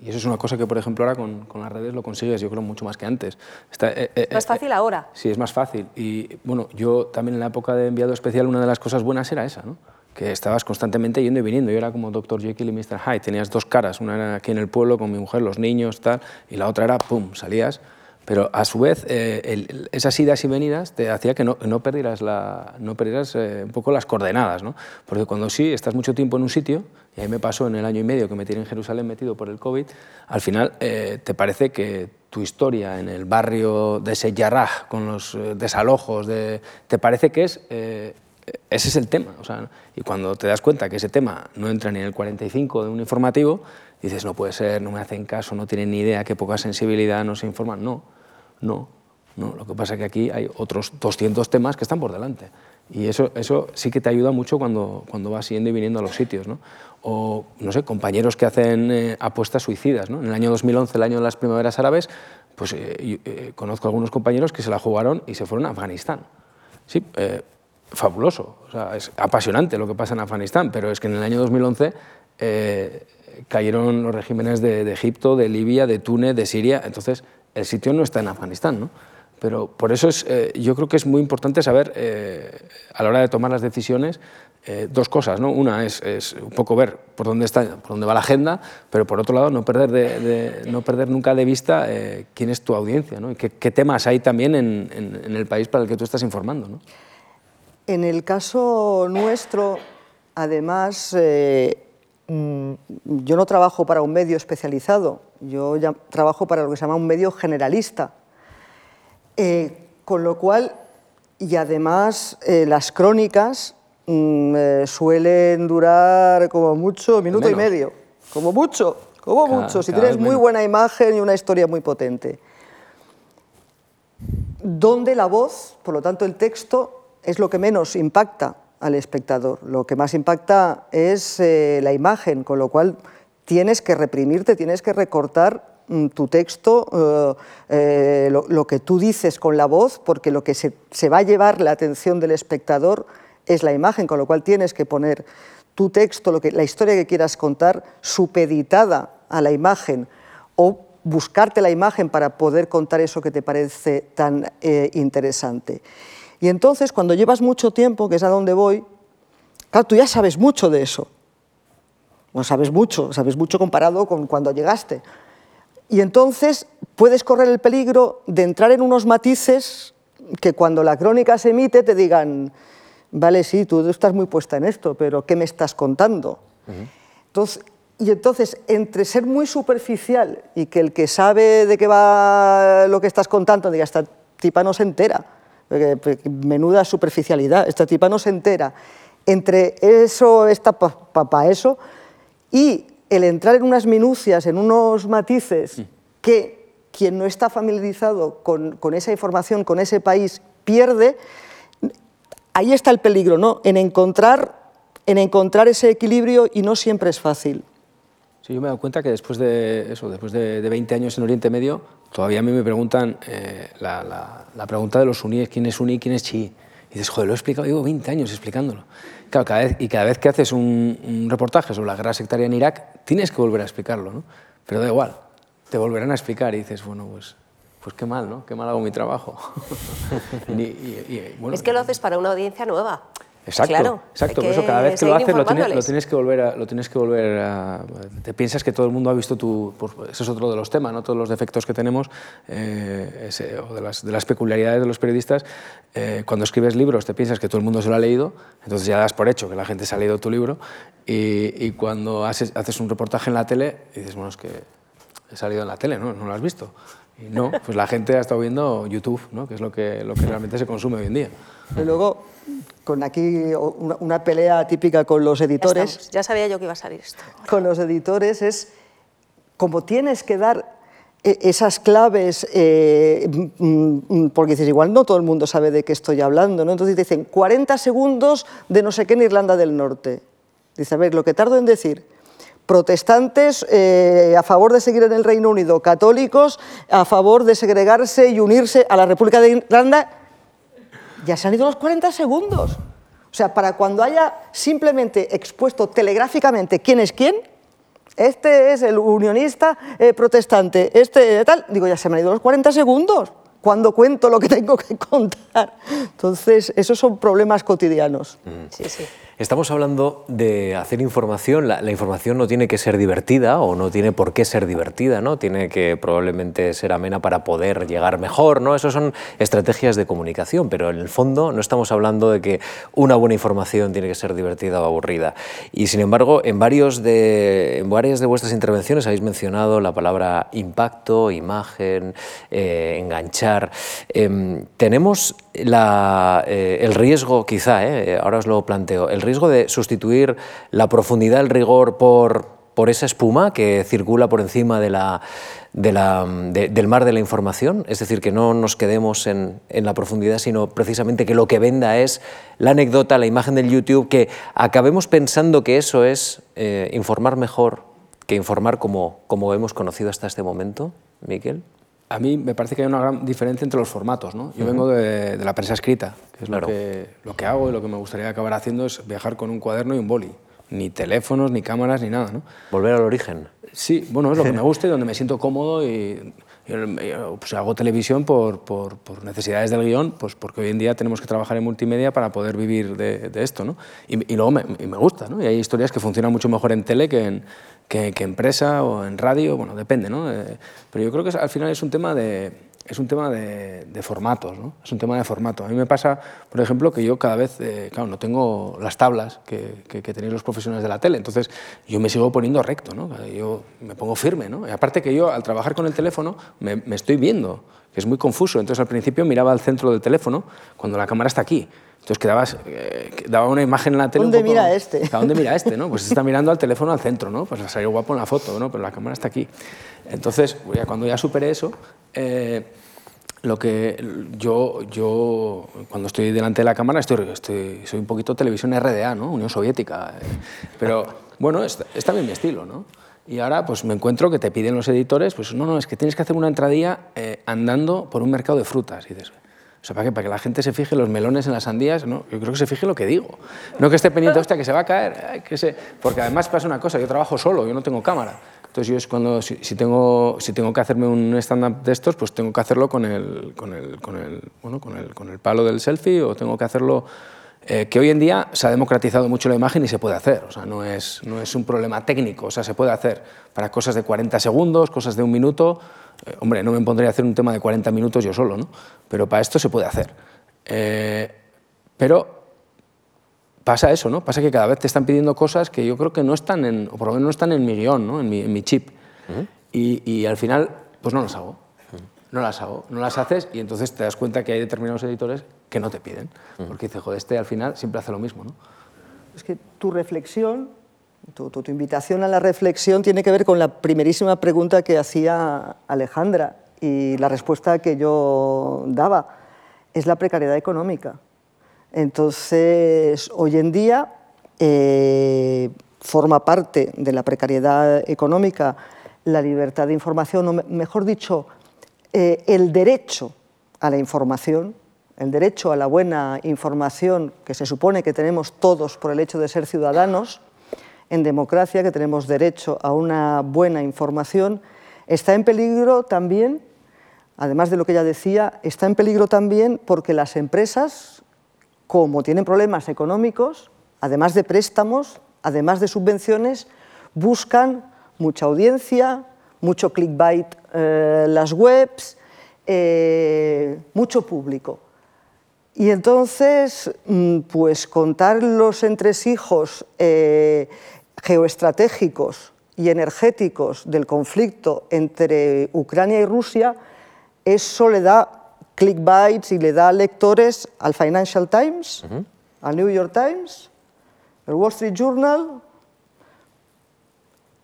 Y eso es una cosa que, por ejemplo, ahora con, las redes lo consigues, yo creo, mucho más que antes. Está, eh, eh, ¿Más fácil ahora? Sí, es más fácil. Y bueno, yo también en la época de enviado especial, una de las cosas buenas era esa, ¿no? Que estabas constantemente yendo y viniendo. Yo era como Dr. Jekyll y Mr. Hyde, tenías dos caras, una era aquí en el pueblo con mi mujer, los niños, tal, y la otra era, pum, salías pero a su vez, eh, esas idas y venidas te hacía que no, no perdieras, la, no perdieras eh, un poco las coordenadas, ¿no? Porque cuando sí estás mucho tiempo en un sitio, y ahí me pasó en el año y medio que me tiré en Jerusalén metido por el COVID, al final eh, te parece que tu historia en el barrio de Seyarraj, con los desalojos, de, te parece que es... ese es el tema. O sea, y cuando te das cuenta que ese tema no entra ni en el 45 de un informativo, dices, no puede ser, no me hacen caso, no tienen ni idea, qué poca sensibilidad, no se informan. No, no, no. Lo que pasa es que aquí hay otros 200 temas que están por delante. Y eso, eso sí que te ayuda mucho cuando, cuando vas yendo y viniendo a los sitios. ¿no? O, no sé, compañeros que hacen eh, apuestas suicidas. ¿no? En el año 2011, el año de las primaveras árabes, pues eh, eh, conozco algunos compañeros que se la jugaron y se fueron a Afganistán. Sí, fabuloso. Es apasionante lo que pasa en Afganistán, pero es que en el año 2011 cayeron los regímenes de, Egipto, de Libia, de Túnez, de Siria, entonces el sitio no está en Afganistán, ¿no? Pero por eso es, eh, yo creo que es muy importante saber, eh, a la hora de tomar las decisiones, eh, dos cosas. ¿no? Una es, un poco ver por dónde, está, por dónde va la agenda, pero por otro lado no perder, de, no perder nunca de vista quién es tu audiencia ¿no? y qué, temas hay también en, en, el país para el que tú estás informando. ¿no? En el caso nuestro, además, Mm, yo no trabajo para un medio especializado, yo ya trabajo para lo que se llama un medio generalista. Eh, con lo cual, y además eh, las crónicas mm, eh, suelen durar como mucho minuto y medio, como mucho, como mucho, si tienes muy buena imagen y una historia muy potente. Donde la voz, por lo tanto el texto, es lo que menos impacta al espectador. Lo que más impacta es eh, la imagen, con lo cual tienes que reprimirte, tienes que recortar mm, tu texto, eh, eh, lo, que tú dices con la voz, porque lo que se, va a llevar la atención del espectador es la imagen, con lo cual tienes que poner tu texto, la historia que quieras contar, supeditada a la imagen o buscarte la imagen para poder contar eso que te parece tan interesante. Y entonces, cuando llevas mucho tiempo, que es a donde voy, Claro, tú ya sabes mucho de eso. No sabes mucho, sabes mucho comparado con cuando llegaste. Y entonces puedes correr el peligro de entrar en unos matices que cuando la crónica se emite te digan, vale, sí, tú estás muy puesta en esto, pero ¿qué me estás contando? entonces, y entonces, entre ser muy superficial y que el que sabe de qué va lo que estás contando diga, esta tipa no se entera, menuda superficialidad, esta tipa no se entera, entre eso, esta para eso, y el entrar en unas minucias, en unos matices que quien no está familiarizado con, esa información, con ese país, pierde, ahí está el peligro, ¿no? En encontrar, en encontrar ese equilibrio y no siempre es fácil. Sí, yo me he dado cuenta que después de eso, después de, 20 años en Oriente Medio, todavía a mí me preguntan eh, la, pregunta de los suníes, ¿quién es suní, quién es chií? Y dices, joder, lo he explicado, llevo 20 años explicándolo. Claro, cada vez, y cada vez que haces un, un, reportaje sobre la guerra sectaria en Irak, tienes que volver a explicarlo, ¿no? Pero da igual, te volverán a explicar y dices, bueno, pues, pues qué mal, ¿no? Qué mal hago mi trabajo. es que lo haces para una audiencia nueva. Exacto, claro, exacto. Por eso cada vez que lo haces lo tienes, que volver a, lo tienes que volver a, Te piensas que todo el mundo ha visto tu... Pues, ese es otro de los temas, ¿no? Todos los defectos que tenemos, eh, o de las, de las, peculiaridades de los periodistas. Eh, cuando escribes libros te piensas que todo el mundo se lo ha leído, entonces ya das por hecho que la gente se ha leído tu libro, y, y cuando haces, haces un reportaje en la tele, dices, bueno, es que he salido en la tele, ¿no? No lo has visto. Y no, pues la gente ha estado viendo YouTube, ¿no? que es lo que, lo que realmente se consume hoy en día. Y luego, con aquí una, pelea típica con los editores. Ya, sabía yo que iba a salir esto. Con los editores es como tienes que dar e, esas claves, eh, mm, mm, porque dices, igual no todo el mundo sabe de qué estoy hablando, ¿no? entonces dicen 40 segundos de no sé qué en Irlanda del Norte. Dice, a ver, lo que tardo en decir, protestantes eh, a favor de seguir en el Reino Unido, católicos a favor de segregarse y unirse a la República de Irlanda, ya se han ido los 40 segundos. O sea, para cuando haya simplemente expuesto telegráficamente quién es quién, este es el unionista eh, protestante, este tal, digo, ya se me han ido los 40 segundos cuando cuento lo que tengo que contar. Entonces, esos son problemas cotidianos. Sí, sí. Estamos hablando de hacer información. La, información no tiene que ser divertida o no tiene por qué ser divertida, ¿no? Tiene que probablemente ser amena para poder llegar mejor, ¿no? Esas son estrategias de comunicación, pero en el fondo no estamos hablando de que una buena información tiene que ser divertida o aburrida. Y sin embargo, en, varios de, en varias de vuestras intervenciones habéis mencionado la palabra impacto, imagen, eh, enganchar. Em, tenemos eh, el riesgo, quizá, eh, ahora os lo planteo, riesgo de sustituir la profundidad, el rigor por, por esa espuma que circula por encima del mar de la información, es decir, que no nos quedemos en, la profundidad, sino precisamente que lo que venda es la anécdota, la imagen del YouTube, que acabemos pensando que eso es eh, informar mejor que informar como, como hemos conocido hasta este momento, Miquel a mí me parece que hay una gran diferencia entre los formatos. ¿no? Yo vengo de, la prensa escrita, que es lo, que, lo que hago y lo que me gustaría acabar haciendo es viajar con un cuaderno y un boli. Ni teléfonos, ni cámaras, ni nada. ¿no? Volver al origen. Sí, bueno, es lo que me gusta y donde me siento cómodo y, pues, hago televisión por, por, por, necesidades del guion, pues porque hoy en día tenemos que trabajar en multimedia para poder vivir de, de esto. ¿no? Y, y luego me, y me gusta, ¿no? y hay historias que funcionan mucho mejor en tele que en, que, empresa o en radio, bueno, depende, ¿no? Eh, pero yo creo que al final es un tema de, es un tema de, formatos, ¿no? Es un tema de formato. A mí me pasa, por ejemplo, que yo cada vez, eh, claro, no tengo las tablas que, que, tenéis los profesionales de la tele, entonces yo me sigo poniendo recto, ¿no? Yo me pongo firme, ¿no? Y aparte que yo, al trabajar con el teléfono, me, me estoy viendo, que es muy confuso. Entonces al principio miraba al centro del teléfono cuando la cámara está aquí. Entonces quedabas, eh, daba una imagen en la tele. ¿Dónde mira este? ¿A dónde mira este? ¿no? Pues está mirando al teléfono al centro, ¿no? Pues salió guapo en la foto, ¿no? Pero la cámara está aquí. Entonces, ya cuando ya superé eso, eh, lo que yo, yo, cuando estoy delante de la cámara, estoy, estoy, soy un poquito televisión RDA, ¿no? Unión Soviética. Eh. pero bueno, está, está, bien mi estilo, ¿no? Y ahora pues me encuentro que te piden los editores, pues no, no, es que tienes que hacer una entradilla andando por un mercado de frutas. Y dices, o sea, ¿para qué? Para que la gente se fije los melones en las sandías, ¿no? Yo creo que se fije lo que digo. No que esté pendiente, hostia, que se va a caer, que se... Porque además pasa una cosa, yo trabajo solo, yo no tengo cámara. Entonces yo es cuando, si, tengo, si tengo que hacerme un stand-up de estos, pues tengo que hacerlo con el, con el, bueno, con el, con el palo del selfie o tengo que hacerlo eh, que hoy en día se ha democratizado mucho la imagen y se puede hacer, o sea, no es, no es un problema técnico, o sea, se puede hacer para cosas de 40 segundos, cosas de un minuto, eh, hombre, no me pondría a hacer un tema de 40 minutos yo solo, ¿no? pero para esto se puede hacer. Eh, pero pasa eso, ¿no? Pasa que cada vez te están pidiendo cosas que yo creo que no están en, o por lo menos no están en mi guion, ¿no? en, mi, en mi chip. y, y, al final, pues no las hago. No las hago, no las haces y entonces te das cuenta que hay determinados editores que no te piden. Porque dice, joder, este al final siempre hace lo mismo, ¿no? Es que tu reflexión, tu, tu, tu invitación a la reflexión tiene que ver con la primerísima pregunta que hacía Alejandra y la respuesta que yo daba es la precariedad económica. Entonces, hoy en día eh, forma parte de la precariedad económica la libertad de información, o mejor dicho, eh, el derecho a la información, el derecho a la buena información que se supone que tenemos todos por el hecho de ser ciudadanos, en democracia, que tenemos derecho a una buena información, está en peligro también, además de lo que ella decía, está en peligro también porque las empresas como tienen problemas económicos, además de préstamos, además de subvenciones, buscan mucha audiencia, mucho clickbait eh, las webs, eh, mucho público. Y entonces, mm, pues contar los entresijos eh, geoestratégicos y energéticos del conflicto entre Ucrania y Rusia, eso le da clickbaits y le da lectores al Financial Times, uh -huh. al New York Times, el Wall Street Journal,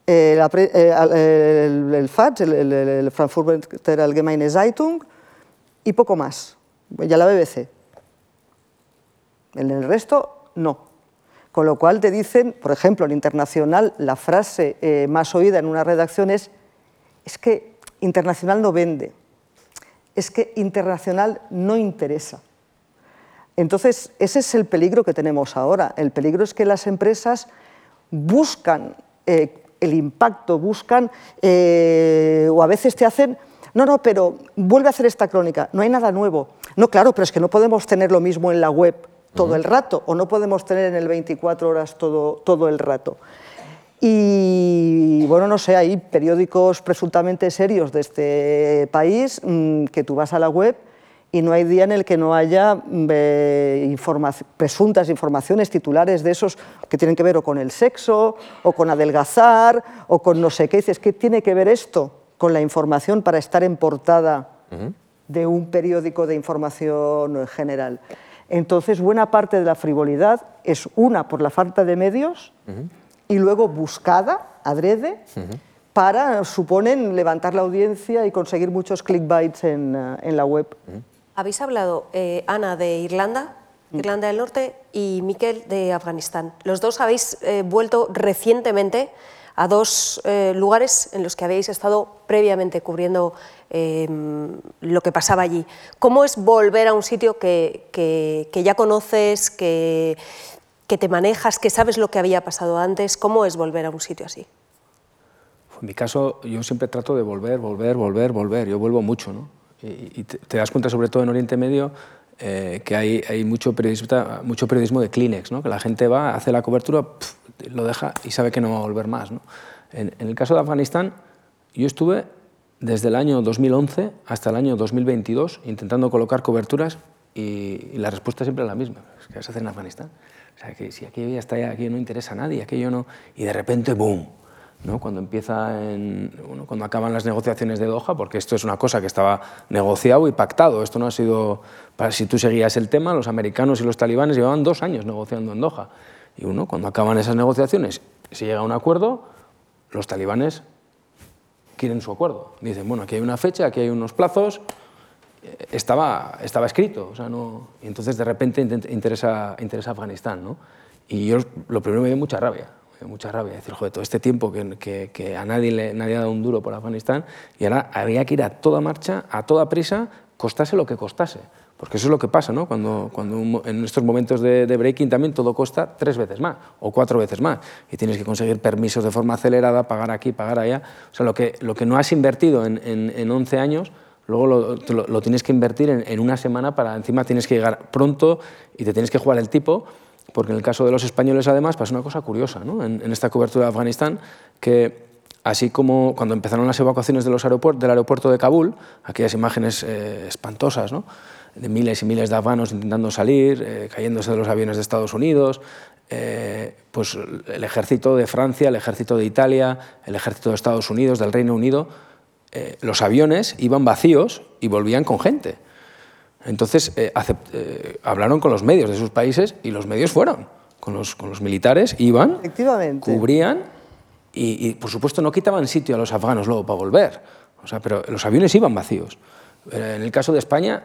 eh, la, eh, el, el, FATS, el, el, el Frankfurter Allgemeine Zeitung y poco más, ya la BBC. En el resto, no. Con lo cual te dicen, por ejemplo, en Internacional, la frase eh, más oída en una redacción es, es que Internacional no vende es que internacional no interesa. Entonces, ese es el peligro que tenemos ahora. El peligro es que las empresas buscan eh, el impacto, buscan, eh, o a veces te hacen, no, no, pero vuelve a hacer esta crónica, no hay nada nuevo. No, claro, pero es que no podemos tener lo mismo en la web todo uh -huh. el rato, o no podemos tener en el 24 horas todo, todo el rato. Y bueno, no sé, hay periódicos presuntamente serios de este país mmm, que tú vas a la web y no hay día en el que no haya eh, informa presuntas informaciones, titulares de esos que tienen que ver o con el sexo, o con adelgazar, o con no sé qué. Dices, ¿qué tiene que ver esto con la información para estar en portada uh -huh. de un periódico de información general? Entonces, buena parte de la frivolidad es una por la falta de medios, uh -huh y luego buscada, adrede, uh -huh. para, suponen, levantar la audiencia y conseguir muchos clickbaits en, uh, en la web. Uh -huh. Habéis hablado, eh, Ana, de Irlanda, Irlanda del Norte, y Miquel de Afganistán. Los dos habéis eh, vuelto recientemente a dos eh, lugares en los que habéis estado previamente cubriendo eh, lo que pasaba allí. ¿Cómo es volver a un sitio que, que, que ya conoces, que, que te manejas, que sabes lo que había pasado antes, ¿cómo es volver a un sitio así? En mi caso, yo siempre trato de volver, volver, volver, volver. Yo vuelvo mucho, ¿no? Y, te, das cuenta, sobre todo en Oriente Medio, eh, que hay, mucho, periodismo, de Kleenex, ¿no? Que la gente va, hace la cobertura, lo deja y sabe que no va a volver más. En, el caso de Afganistán, yo estuve desde el año 2011 hasta el año 2022 intentando colocar coberturas y, la respuesta siempre es la misma. ¿Qué se hace en Afganistán? Sea, que si aquello ya está, aquello no interesa a nadie, aquello no... Y de repente, ¡boom! ¿no? Cuando, empieza en, bueno, cuando acaban las negociaciones de Doha, porque esto es una cosa que estaba negociado y pactado, esto no ha sido... Para, si tú seguías el tema, los americanos y los talibanes llevaban dos años negociando en Doha. Y uno, cuando acaban esas negociaciones, si llega a un acuerdo, los talibanes quieren su acuerdo. Dicen, bueno, aquí hay una fecha, aquí hay unos plazos, estaba, estaba escrito. O sea, no, y entonces de repente interesa, interesa Afganistán. ¿no? Y yo lo primero me dio mucha rabia. Me dio mucha rabia. Decir, joder, todo este tiempo que, que, que, a nadie le nadie ha dado un duro por Afganistán y ahora había que ir a toda marcha, a toda prisa, costase lo que costase. Porque eso es lo que pasa, ¿no? Cuando, cuando en estos momentos de, de, breaking también todo cuesta tres veces más o cuatro veces más. Y tienes que conseguir permisos de forma acelerada, pagar aquí, pagar allá. O sea, lo que, lo que no has invertido en, en, en 11 años, luego lo, lo, tienes que invertir en, en, una semana para encima tienes que llegar pronto y te tienes que jugar el tipo, porque en el caso de los españoles además pasa una cosa curiosa ¿no? en, en, esta cobertura de Afganistán, que así como cuando empezaron las evacuaciones de los aeropuertos, del aeropuerto de Kabul, aquellas imágenes eh, espantosas, ¿no? de miles y miles de afganos intentando salir, eh, cayéndose de los aviones de Estados Unidos, eh, pues el ejército de Francia, el ejército de Italia, el ejército de Estados Unidos, del Reino Unido, eh, los aviones iban vacíos y volvían con gente. Entonces hablaron con los medios de sus países y los medios fueron. Con los, con los militares iban, cubrían y, y, por supuesto, no quitaban sitio a los afganos luego para volver. O sea, pero los aviones iban vacíos. En el caso de España,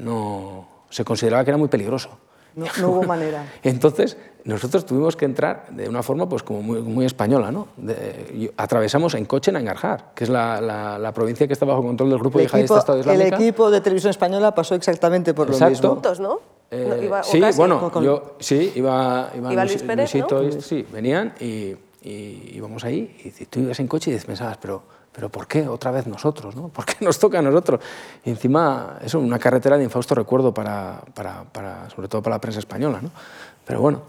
no, se consideraba que era muy peligroso. No, no, hubo manera. Entonces, nosotros tuvimos que entrar de una forma pues, como muy, muy española. ¿no? De, atravesamos en coche en Engarjar, que es la, la, la, provincia que está bajo control del grupo el yihadista Estado Islámico. El equipo de televisión española pasó exactamente por Exacto. lo mismo. Juntos, ¿no? Eh, iba, sí, casi, bueno, yo, sí, iba, iba, ¿Iba Luis Pérez, Luisito, ¿no? sí, venían y, y íbamos ahí y tú ibas en coche y pensabas, pero pero ¿por qué otra vez nosotros? ¿no? ¿Por qué nos toca a nosotros? Y encima es una carretera de infausto recuerdo, para, para, para, sobre todo para la prensa española. ¿no? Pero bueno,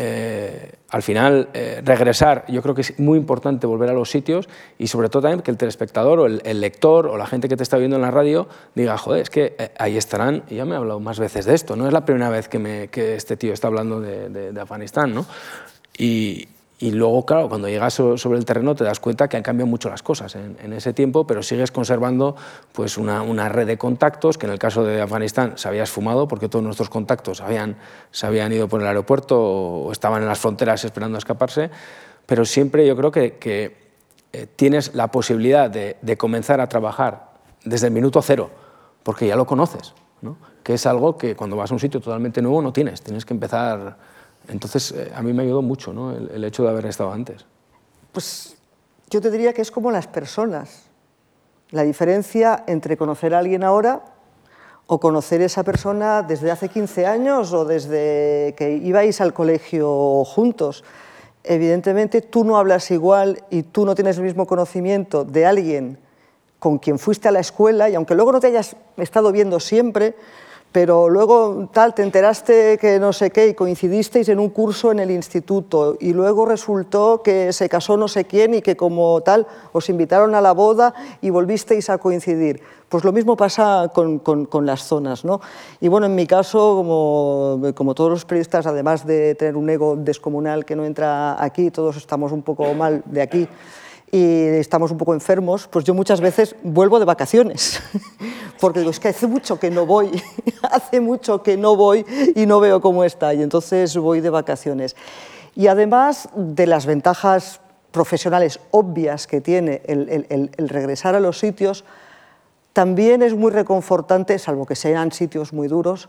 eh, al final eh, regresar, yo creo que es muy importante volver a los sitios y sobre todo también que el telespectador o el, lector o la gente que te está viendo en la radio diga, joder, es que eh, ahí estarán, ya me he hablado más veces de esto, no es la primera vez que, este tío está hablando de, de, de Afganistán, ¿no? Y, y luego, claro, cuando llegas sobre el terreno te das cuenta que han cambiado mucho las cosas en, ese tiempo, pero sigues conservando pues, una, red de contactos que en el caso de Afganistán se había esfumado porque todos nuestros contactos habían, se habían ido por el aeropuerto o estaban en las fronteras esperando a escaparse, pero siempre yo creo que, que eh, tienes la posibilidad de, de, comenzar a trabajar desde el minuto cero, porque ya lo conoces, ¿no? que es algo que cuando vas a un sitio totalmente nuevo no tienes, tienes que empezar entonces, eh, a mí me ayudó mucho el, el, hecho de haber estado antes. Pues yo te diría que es como las personas. La diferencia entre conocer a alguien ahora o conocer a esa persona desde hace 15 años o desde que ibais al colegio juntos. Evidentemente, tú no hablas igual y tú no tienes el mismo conocimiento de alguien con quien fuiste a la escuela y aunque luego no te hayas estado viendo siempre, pero luego tal, te enteraste que no sé qué y coincidisteis en un curso en el instituto y luego resultó que se casó no sé quién y que como tal os invitaron a la boda y volvisteis a coincidir. Pues lo mismo pasa con, con, las zonas. ¿no? Y bueno, en mi caso, como, como, todos los periodistas, además de tener un ego descomunal que no entra aquí, todos estamos un poco mal de aquí, y estamos un poco enfermos, pues yo muchas veces vuelvo de vacaciones, porque digo, es que hace mucho que no voy, hace mucho que no voy y no veo cómo está, y entonces voy de vacaciones. Y además de las ventajas profesionales obvias que tiene el, el, el regresar a los sitios, también es muy reconfortante, salvo que sean sitios muy duros,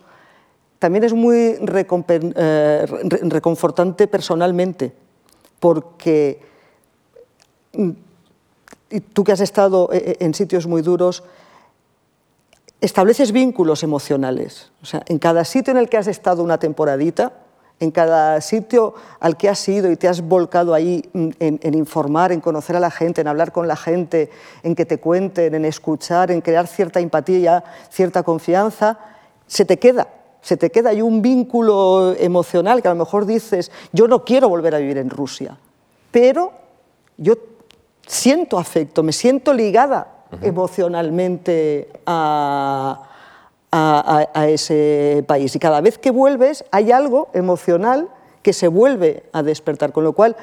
también es muy eh, reconfortante personalmente, porque tú que has estado eh, en sitios muy duros, estableces vínculos emocionales. O sea, en cada sitio en el que has estado una temporadita, en cada sitio al que has ido y te has volcado ahí en, en, informar, en conocer a la gente, en hablar con la gente, en que te cuenten, en escuchar, en crear cierta empatía, cierta confianza, se te queda, se te queda ahí un vínculo emocional que a lo mejor dices, yo no quiero volver a vivir en Rusia, pero yo siento afecto, me siento ligada uh -huh. emocionalmente a, a, a, ese país. Y cada vez que vuelves hay algo emocional que se vuelve a despertar, con lo cual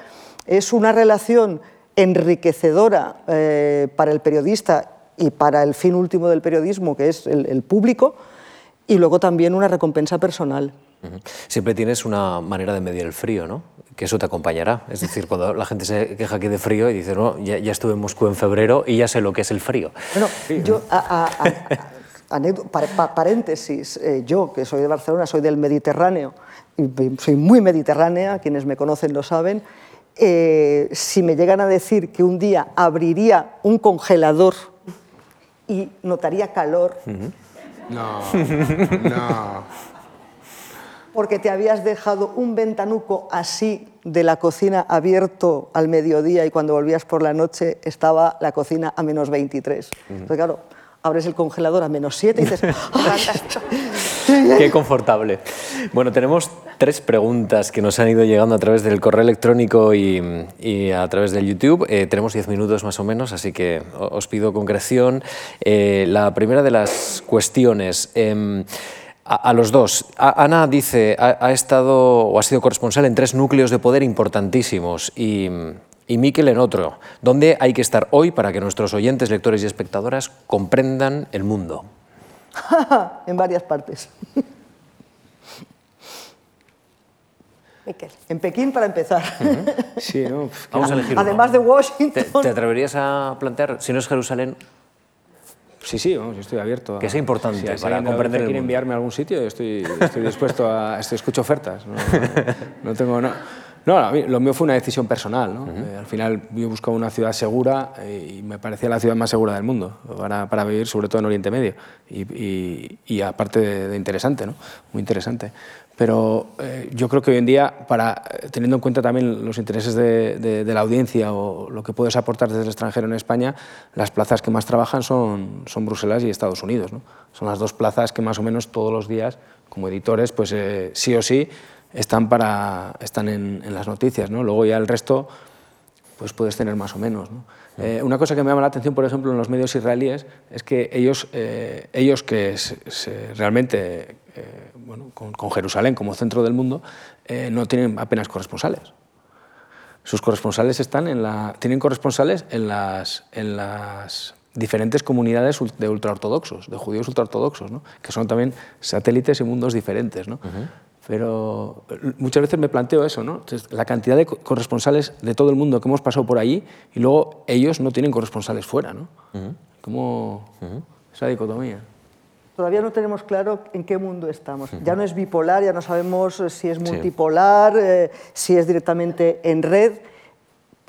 es una relación enriquecedora eh, para el periodista y para el fin último del periodismo, que es el, el público, y luego también una recompensa personal. Siempre tienes una manera de medir el frío, ¿no? Que eso te acompañará. Es decir, cuando la gente se queja aquí de frío y dice, no, ya, ya estuve en Moscú en febrero y ya sé lo que es el frío. Bueno, sí. yo, a, a, a, paréntesis, eh, yo que soy de Barcelona, soy del Mediterráneo, y soy muy mediterránea, quienes me conocen lo saben, eh, si me llegan a decir que un día abriría un congelador y notaría calor, uh -huh. No, no. Porque te habías dejado un ventanuco así de la cocina abierto al mediodía y cuando volvías por la noche estaba la cocina a menos 23. Uh -huh. Entonces, claro, abres el congelador a menos 7 y dices, Qué confortable. Bueno, tenemos tres preguntas que nos han ido llegando a través del correo electrónico y, a través del YouTube. Eh, tenemos diez minutos más o menos, así que os pido concreción. Eh, la primera de las cuestiones. Em, a, los dos. Ana dice, ha, estado o ha sido corresponsal en tres núcleos de poder importantísimos y, y Miquel en otro. ¿Dónde hay que estar hoy para que nuestros oyentes, lectores y espectadoras comprendan el mundo? en varias partes. Miquel. En Pekín para empezar. Sí, ¿no? Vamos a elegir Además de Washington. ¿Te, atreverías a plantear, si no es Jerusalén, Sí, sí, vamos, yo estoy abierto. Que sea importante para comprender el quiere enviarme a algún sitio, estoy, estoy dispuesto a... Estoy, escucho ofertas. No, no tengo... No. No, lo mío fue una decisión personal. ¿no? Eh, al final yo buscaba una ciudad segura eh, y me parecía la ciudad más segura del mundo para, para vivir, sobre todo en Oriente Medio. Y, y, aparte de, interesante, ¿no? muy interesante. Pero eh, yo creo que hoy en día, para, teniendo en cuenta también los intereses de, la audiencia o lo que puedes aportar desde el extranjero en España, las plazas que más trabajan son, son Bruselas y Estados Unidos. Son las dos plazas que más o menos todos los días, como editores, pues sí o sí, están, para, están en, las noticias. ¿no? Luego ya el resto pues puedes tener más o menos. Eh, una cosa que me llama la atención, por ejemplo, en los medios israelíes es que ellos, eh, ellos que se, realmente, eh, bueno, con, Jerusalén como centro del mundo, no tienen apenas corresponsales. Sus corresponsales están en la, tienen corresponsales en las, en las diferentes comunidades de ultraortodoxos, de judíos ultraortodoxos, ¿no? que son también satélites y mundos diferentes. ¿no? Pero muchas veces me planteo eso, ¿no? la cantidad de corresponsales de todo el mundo que hemos pasado por allí y luego ellos no tienen corresponsales fuera, ¿no? Como esa dicotomía. Todavía no tenemos claro en qué mundo estamos. Ya no es bipolar, ya no sabemos si es multipolar, eh, si es directamente en red,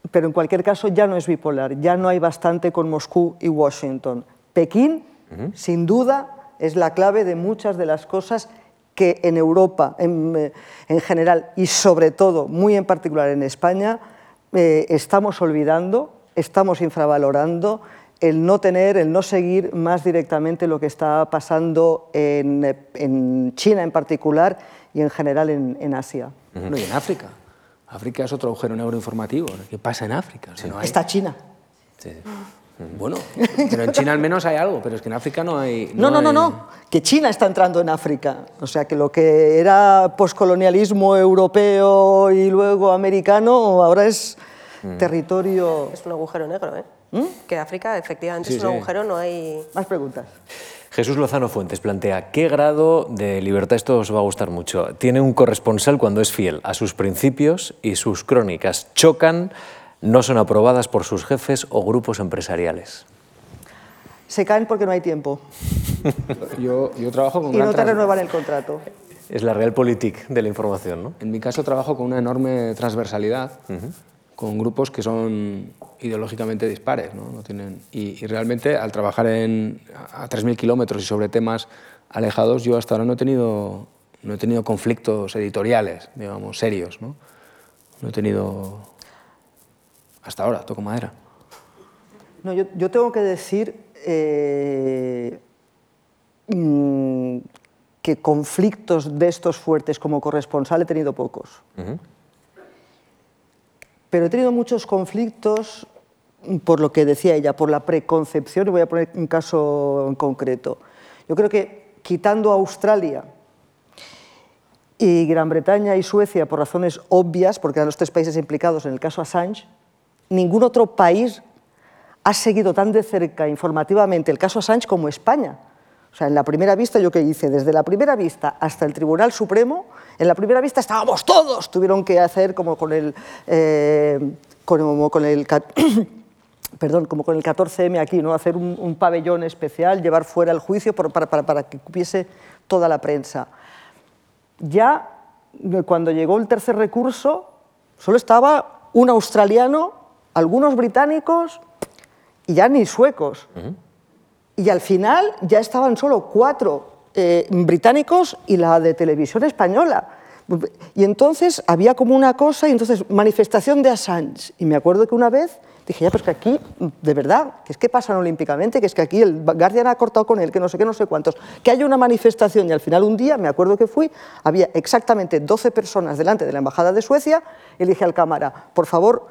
pero en cualquier caso ya no es bipolar, ya no hay bastante con Moscú y Washington. Pekín, sin duda, es la clave de muchas de las cosas que en Europa eh, en, general y sobre todo, muy en particular en España, eh, estamos olvidando, estamos infravalorando el no tener, el no seguir más directamente lo que está pasando en, China en particular y en general en, Asia. y en África. África es otro agujero negro informativo. ¿Qué pasa en África? Está China. Sí. Bueno, pero en China al menos hay algo, pero es que en África no hay... No, no, no, no, que China está entrando en África. O sea, que lo que era poscolonialismo europeo y luego americano, ahora es mm. territorio... Es un agujero negro, ¿eh? ¿Mm? Que África efectivamente es un agujero, no hay... Más preguntas. Jesús Lozano Fuentes plantea, ¿qué grado de libertad, esto os va a gustar mucho, tiene un corresponsal cuando es fiel a sus principios y sus crónicas chocan no son aprobadas por sus jefes o grupos empresariales? Se caen porque no hay tiempo. yo, trabajo con... Y no te renuevan el contrato. Es la realpolitik de la información, ¿no? En mi caso trabajo con una enorme transversalidad, con grupos que son ideológicamente dispares, ¿no? no tienen... y, realmente al trabajar en, a 3.000 kilómetros y sobre temas alejados, yo hasta ahora no he tenido, no he tenido conflictos editoriales, digamos, serios. ¿no? no he tenido hasta ahora, toco madera. No, yo, tengo que decir eh, mm, que conflictos de estos fuertes como corresponsal he tenido pocos. Pero he tenido muchos conflictos por lo que decía ella, por la preconcepción, y voy a poner un caso en concreto. Yo creo que quitando a Australia y Gran Bretaña y Suecia por razones obvias, porque eran los tres países implicados en el caso Assange, ningún otro país ha seguido tan de cerca informativamente el caso Assange como España. O sea, en la primera vista, ¿yo qué hice? Desde la primera vista hasta el Tribunal Supremo, en la primera vista estábamos todos, tuvieron que hacer como con el, eh, con el perdón, como con el 14M aquí, ¿no? hacer un, pabellón especial, llevar fuera el juicio para, que cupiese toda la prensa. Ya cuando llegó el tercer recurso, solo estaba un australiano algunos británicos y ya ni suecos. Y al final ya estaban solo cuatro eh, británicos y la de televisión española. Y entonces había como una cosa, y entonces manifestación de Assange. Y me acuerdo que una vez Dije, ya, pues que aquí, de verdad, que es que pasan olímpicamente, que es que aquí el Guardian ha cortado con él, que no sé qué, no sé cuántos, que hay una manifestación y al final un día, me acuerdo que fui, había exactamente 12 personas delante de la Embajada de Suecia y le dije al cámara, por favor,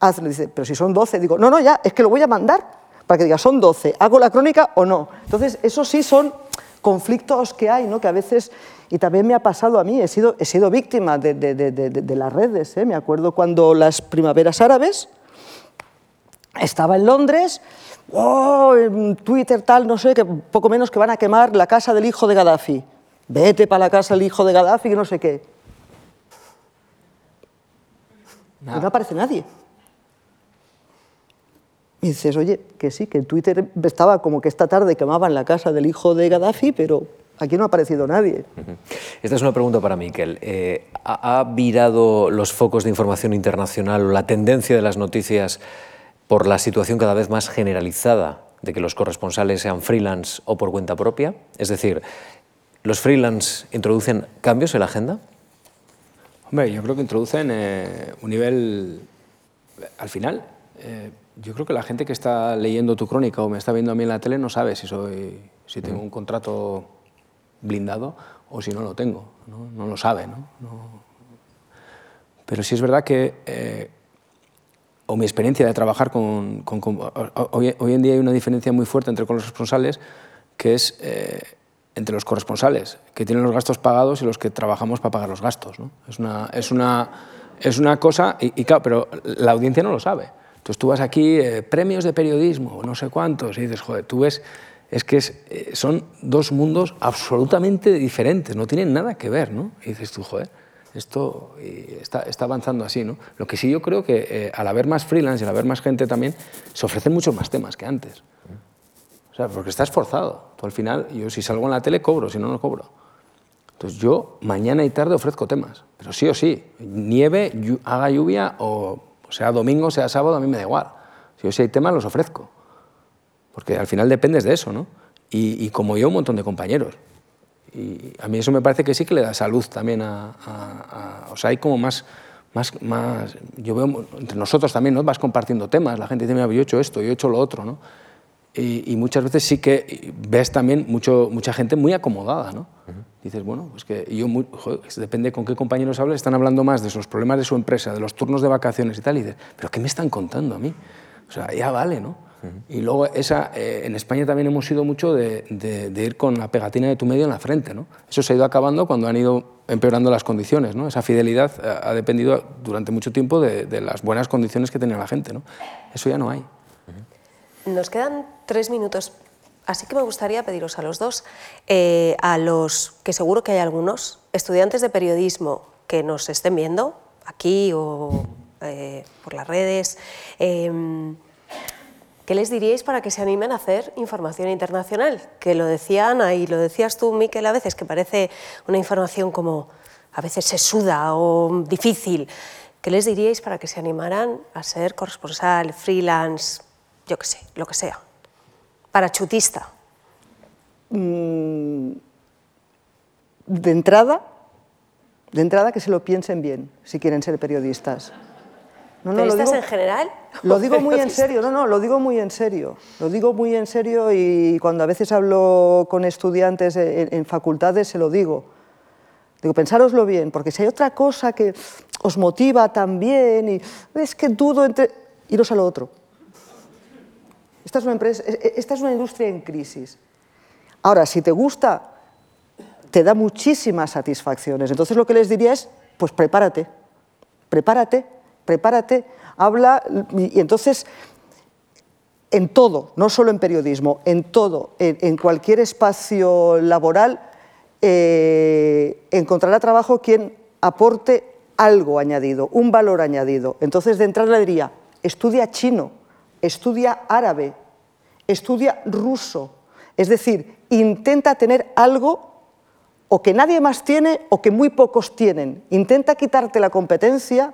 hazlo. Dice, pero si son 12, digo, no, no, ya, es que lo voy a mandar para que diga, son 12, ¿hago la crónica o no? Entonces, eso sí son conflictos que hay, ¿no? que a veces, y también me ha pasado a mí, he sido, he sido víctima de, de, de, de las redes. ¿eh? Me acuerdo cuando las primaveras árabes, estaba en Londres, oh, Twitter tal, no sé, que poco menos que van a quemar la casa del hijo de Gaddafi. Vete para la casa del hijo de Gaddafi, que no sé qué. Y no aparece nadie. Y dices, oye, que sí, que en Twitter estaba como que esta tarde quemaban la casa del hijo de Gaddafi, pero aquí no ha aparecido nadie. Esta es una pregunta para Miquel. Eh, ¿Ha virado los focos de información internacional o la tendencia de las noticias por la situación cada vez más generalizada de que los corresponsales sean freelance o por cuenta propia? Es decir, ¿los freelance introducen cambios en la agenda? Hombre, yo creo que introducen eh, un nivel, al final, eh, yo creo que la gente que está leyendo tu crónica o me está viendo a mí en la tele no sabe si, soy, si tengo un contrato blindado o si no lo tengo, no, no lo sabe. ¿no? Pero sí es verdad que eh, o mi experiencia de trabajar con... hoy, en día hay una diferencia muy fuerte entre los responsables, que es eh, entre los corresponsales, que tienen los gastos pagados y los que trabajamos para pagar los gastos. ¿no? Es, una, es, una, es una cosa, y, claro, pero la audiencia no lo sabe. Entonces tú vas aquí, eh, premios de periodismo, no sé cuántos, y dices, joder, tú ves, es que eh, son dos mundos absolutamente diferentes, no tienen nada que ver, ¿no? Y dices tú, joder, esto está, avanzando así. ¿no? Lo que sí yo creo que eh, al haber más freelance y al haber más gente también, se ofrecen muchos más temas que antes. O sea, porque está esforzado. Tú al final, yo si salgo en la tele cobro, si no, no cobro. Entonces yo mañana y tarde ofrezco temas, pero sí o sí, nieve, haga lluvia o sea domingo, sea sábado, a mí me da igual. Si yo hay temas, los ofrezco. Porque al final dependes de eso, ¿no? Y, y como yo, un montón de compañeros. Y a mí eso me parece que sí que le da salud también a... o sea, hay como más, más, más... Yo veo entre nosotros también, ¿no? Vas compartiendo temas, la gente dice, mira, yo he hecho esto, yo he hecho lo otro, ¿no? Y, muchas veces sí que ves también mucho, mucha gente muy acomodada, ¿no? Dices, bueno, pues que yo, joder, depende con qué compañeros hables, están hablando más de los problemas de su empresa, de los turnos de vacaciones y tal, y dices, pero ¿qué me están contando a mí? O sea, ya vale, ¿no? Y luego esa, eh, en España también hemos sido mucho de, ir con la pegatina de tu medio en la frente. ¿no? Eso se ha ido acabando cuando han ido empeorando las condiciones. ¿no? Esa fidelidad eh, ha, dependido durante mucho tiempo de, las buenas condiciones que tenía la gente. ¿no? Eso ya no hay. Nos quedan tres minutos, así que me gustaría pediros a los dos, eh, a los que seguro que hay algunos, estudiantes de periodismo que nos estén viendo aquí o por las redes, ¿Qué les diríais para que se animen a hacer información internacional? Que lo decía Ana y lo decías tú, Miquel, a veces, que parece una información como a veces sesuda o difícil. ¿Qué les diríais para que se animaran a ser corresponsal, freelance, yo qué sé, lo que sea? Parachutista. Mm, de entrada, de entrada que se lo piensen bien si quieren ser periodistas. No, no, ¿Periodistas en general? Lo digo muy en serio, no, no, lo digo muy en serio. Lo digo muy en serio y cuando a veces hablo con estudiantes en, facultades se lo digo. Digo, pensároslo bien, porque si hay otra cosa que os motiva también y es que dudo entre... iros a lo otro. Esta es una, empresa, e, e, esta es una industria en crisis. Ahora, si te gusta, te da muchísimas satisfacciones. Entonces lo que les diría es, pues prepárate, prepárate, prepárate, habla, y entonces en todo, no solo en periodismo, en todo, en, cualquier espacio laboral, eh, encontrará trabajo quien aporte algo añadido, un valor añadido. Entonces, de entrada le diría, estudia chino, estudia árabe, estudia ruso. Es decir, intenta tener algo o que nadie más tiene o que muy pocos tienen. Intenta quitarte la competencia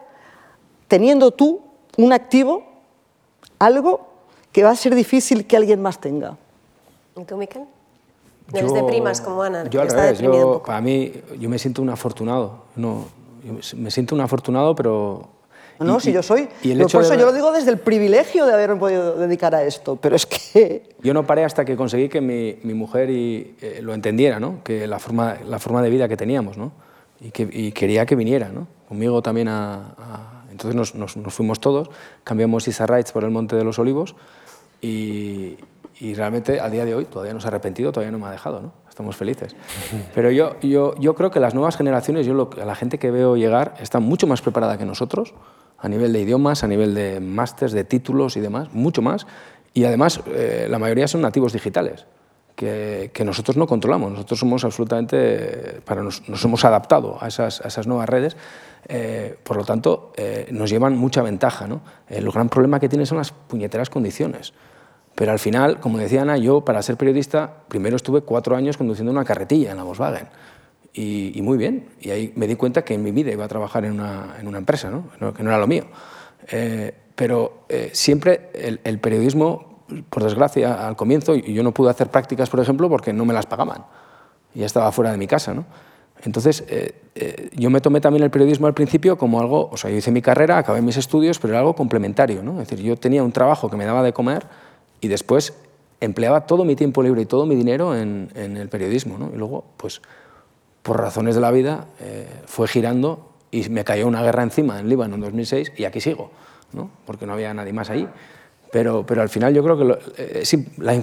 teniendo tú un activo, algo que va a ser difícil que alguien más tenga. ¿Y tú, Miquel? No eres de primas como Ana. Yo al revés, para mí, yo me siento un afortunado. No, me siento un afortunado, pero No, Y- si yo soy... y el por hecho de eso yo lo digo desde el privilegio de haberme podido dedicar a esto, pero es que... Yo no paré hasta que conseguí que mi, mi mujer y, eh, lo entendiera, ¿no? que la forma, la forma de vida que teníamos, ¿no? y, que, y quería que viniera ¿no? conmigo también a... a- Entonces nos, nos- nos fuimos todos, cambiamos Isarraitz por el Monte de los Olivos y, y realmente a día de hoy todavía no se ha arrepentido, todavía no me ha dejado, ¿no? estamos felices. Pero yo, yo, yo creo que las nuevas generaciones, yo lo, a la gente que veo llegar, está mucho más preparada que nosotros, a nivel de idiomas, a nivel de másters, de títulos y demás, mucho más. Y además, eh, la mayoría son nativos digitales, que, nosotros no controlamos. Nosotros somos absolutamente, para nos, nos hemos adaptado a esas, nuevas redes, eh, por lo tanto, eh, nos llevan mucha ventaja. ¿no? El gran problema que tienen son las puñeteras condiciones. Pero al final, como decía Ana, yo para ser periodista primero estuve cuatro años conduciendo una carretilla en la Volkswagen. Y, y muy bien. Y ahí me di cuenta que en mi vida iba a trabajar en una, en una empresa, ¿no? Que no- era lo mío. Eh, pero eh, siempre el, el periodismo, por desgracia, al comienzo, yo no pude hacer prácticas, por ejemplo, porque no me las pagaban. Ya estaba fuera de mi casa, ¿no? Entonces, eh, eh, yo me tomé también el periodismo al principio como algo, o sea, yo hice mi carrera, acabé mis estudios, pero era algo complementario, ¿no? Es decir, yo tenía un trabajo que me daba de comer y después empleaba todo mi tiempo libre y todo mi dinero en, en el periodismo, ¿no? Y luego, pues, por razones de la vida, eh, fue girando y me cayó una guerra encima en Líbano en 2006 y aquí sigo, ¿no? porque no había nadie más ahí. Pero, pero al final yo creo que eh,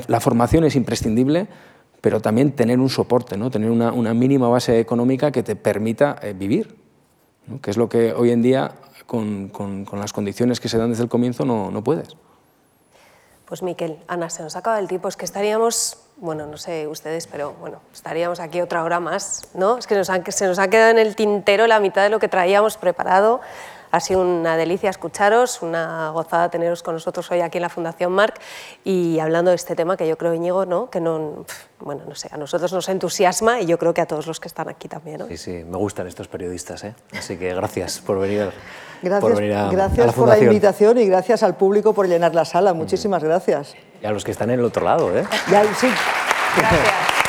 la, formación es imprescindible, pero también tener un soporte, ¿no? tener una, mínima base económica que te permita eh, vivir, ¿no? que es lo que hoy en día, con, con- con las condiciones que se dan desde el comienzo, no, no puedes. Pues Miquel, Ana, se nos acaba el tiempo. Es que estaríamos, bueno, no sé ustedes, pero bueno, estaríamos aquí otra hora más, ¿no? Es que nos han- se nos ha quedado en el tintero la mitad de lo que traíamos preparado. Ha sido una delicia escucharos, una gozada teneros con nosotros hoy aquí en la Fundación Marc y hablando de este tema que yo creo, Íñigo, ¿no? que no, bueno, no sé, a nosotros nos entusiasma y yo creo que a todos los que están aquí también. ¿no? Sí, sí, me gustan estos periodistas, ¿eh? Así que gracias por venir, Gracias, por, venir a, a gracias la por la fundación. invitación y gracias al público por llenar la sala. Muchísimas gracias. Y a los que están en el otro lado, ¿eh? Ya, sí. Gracias.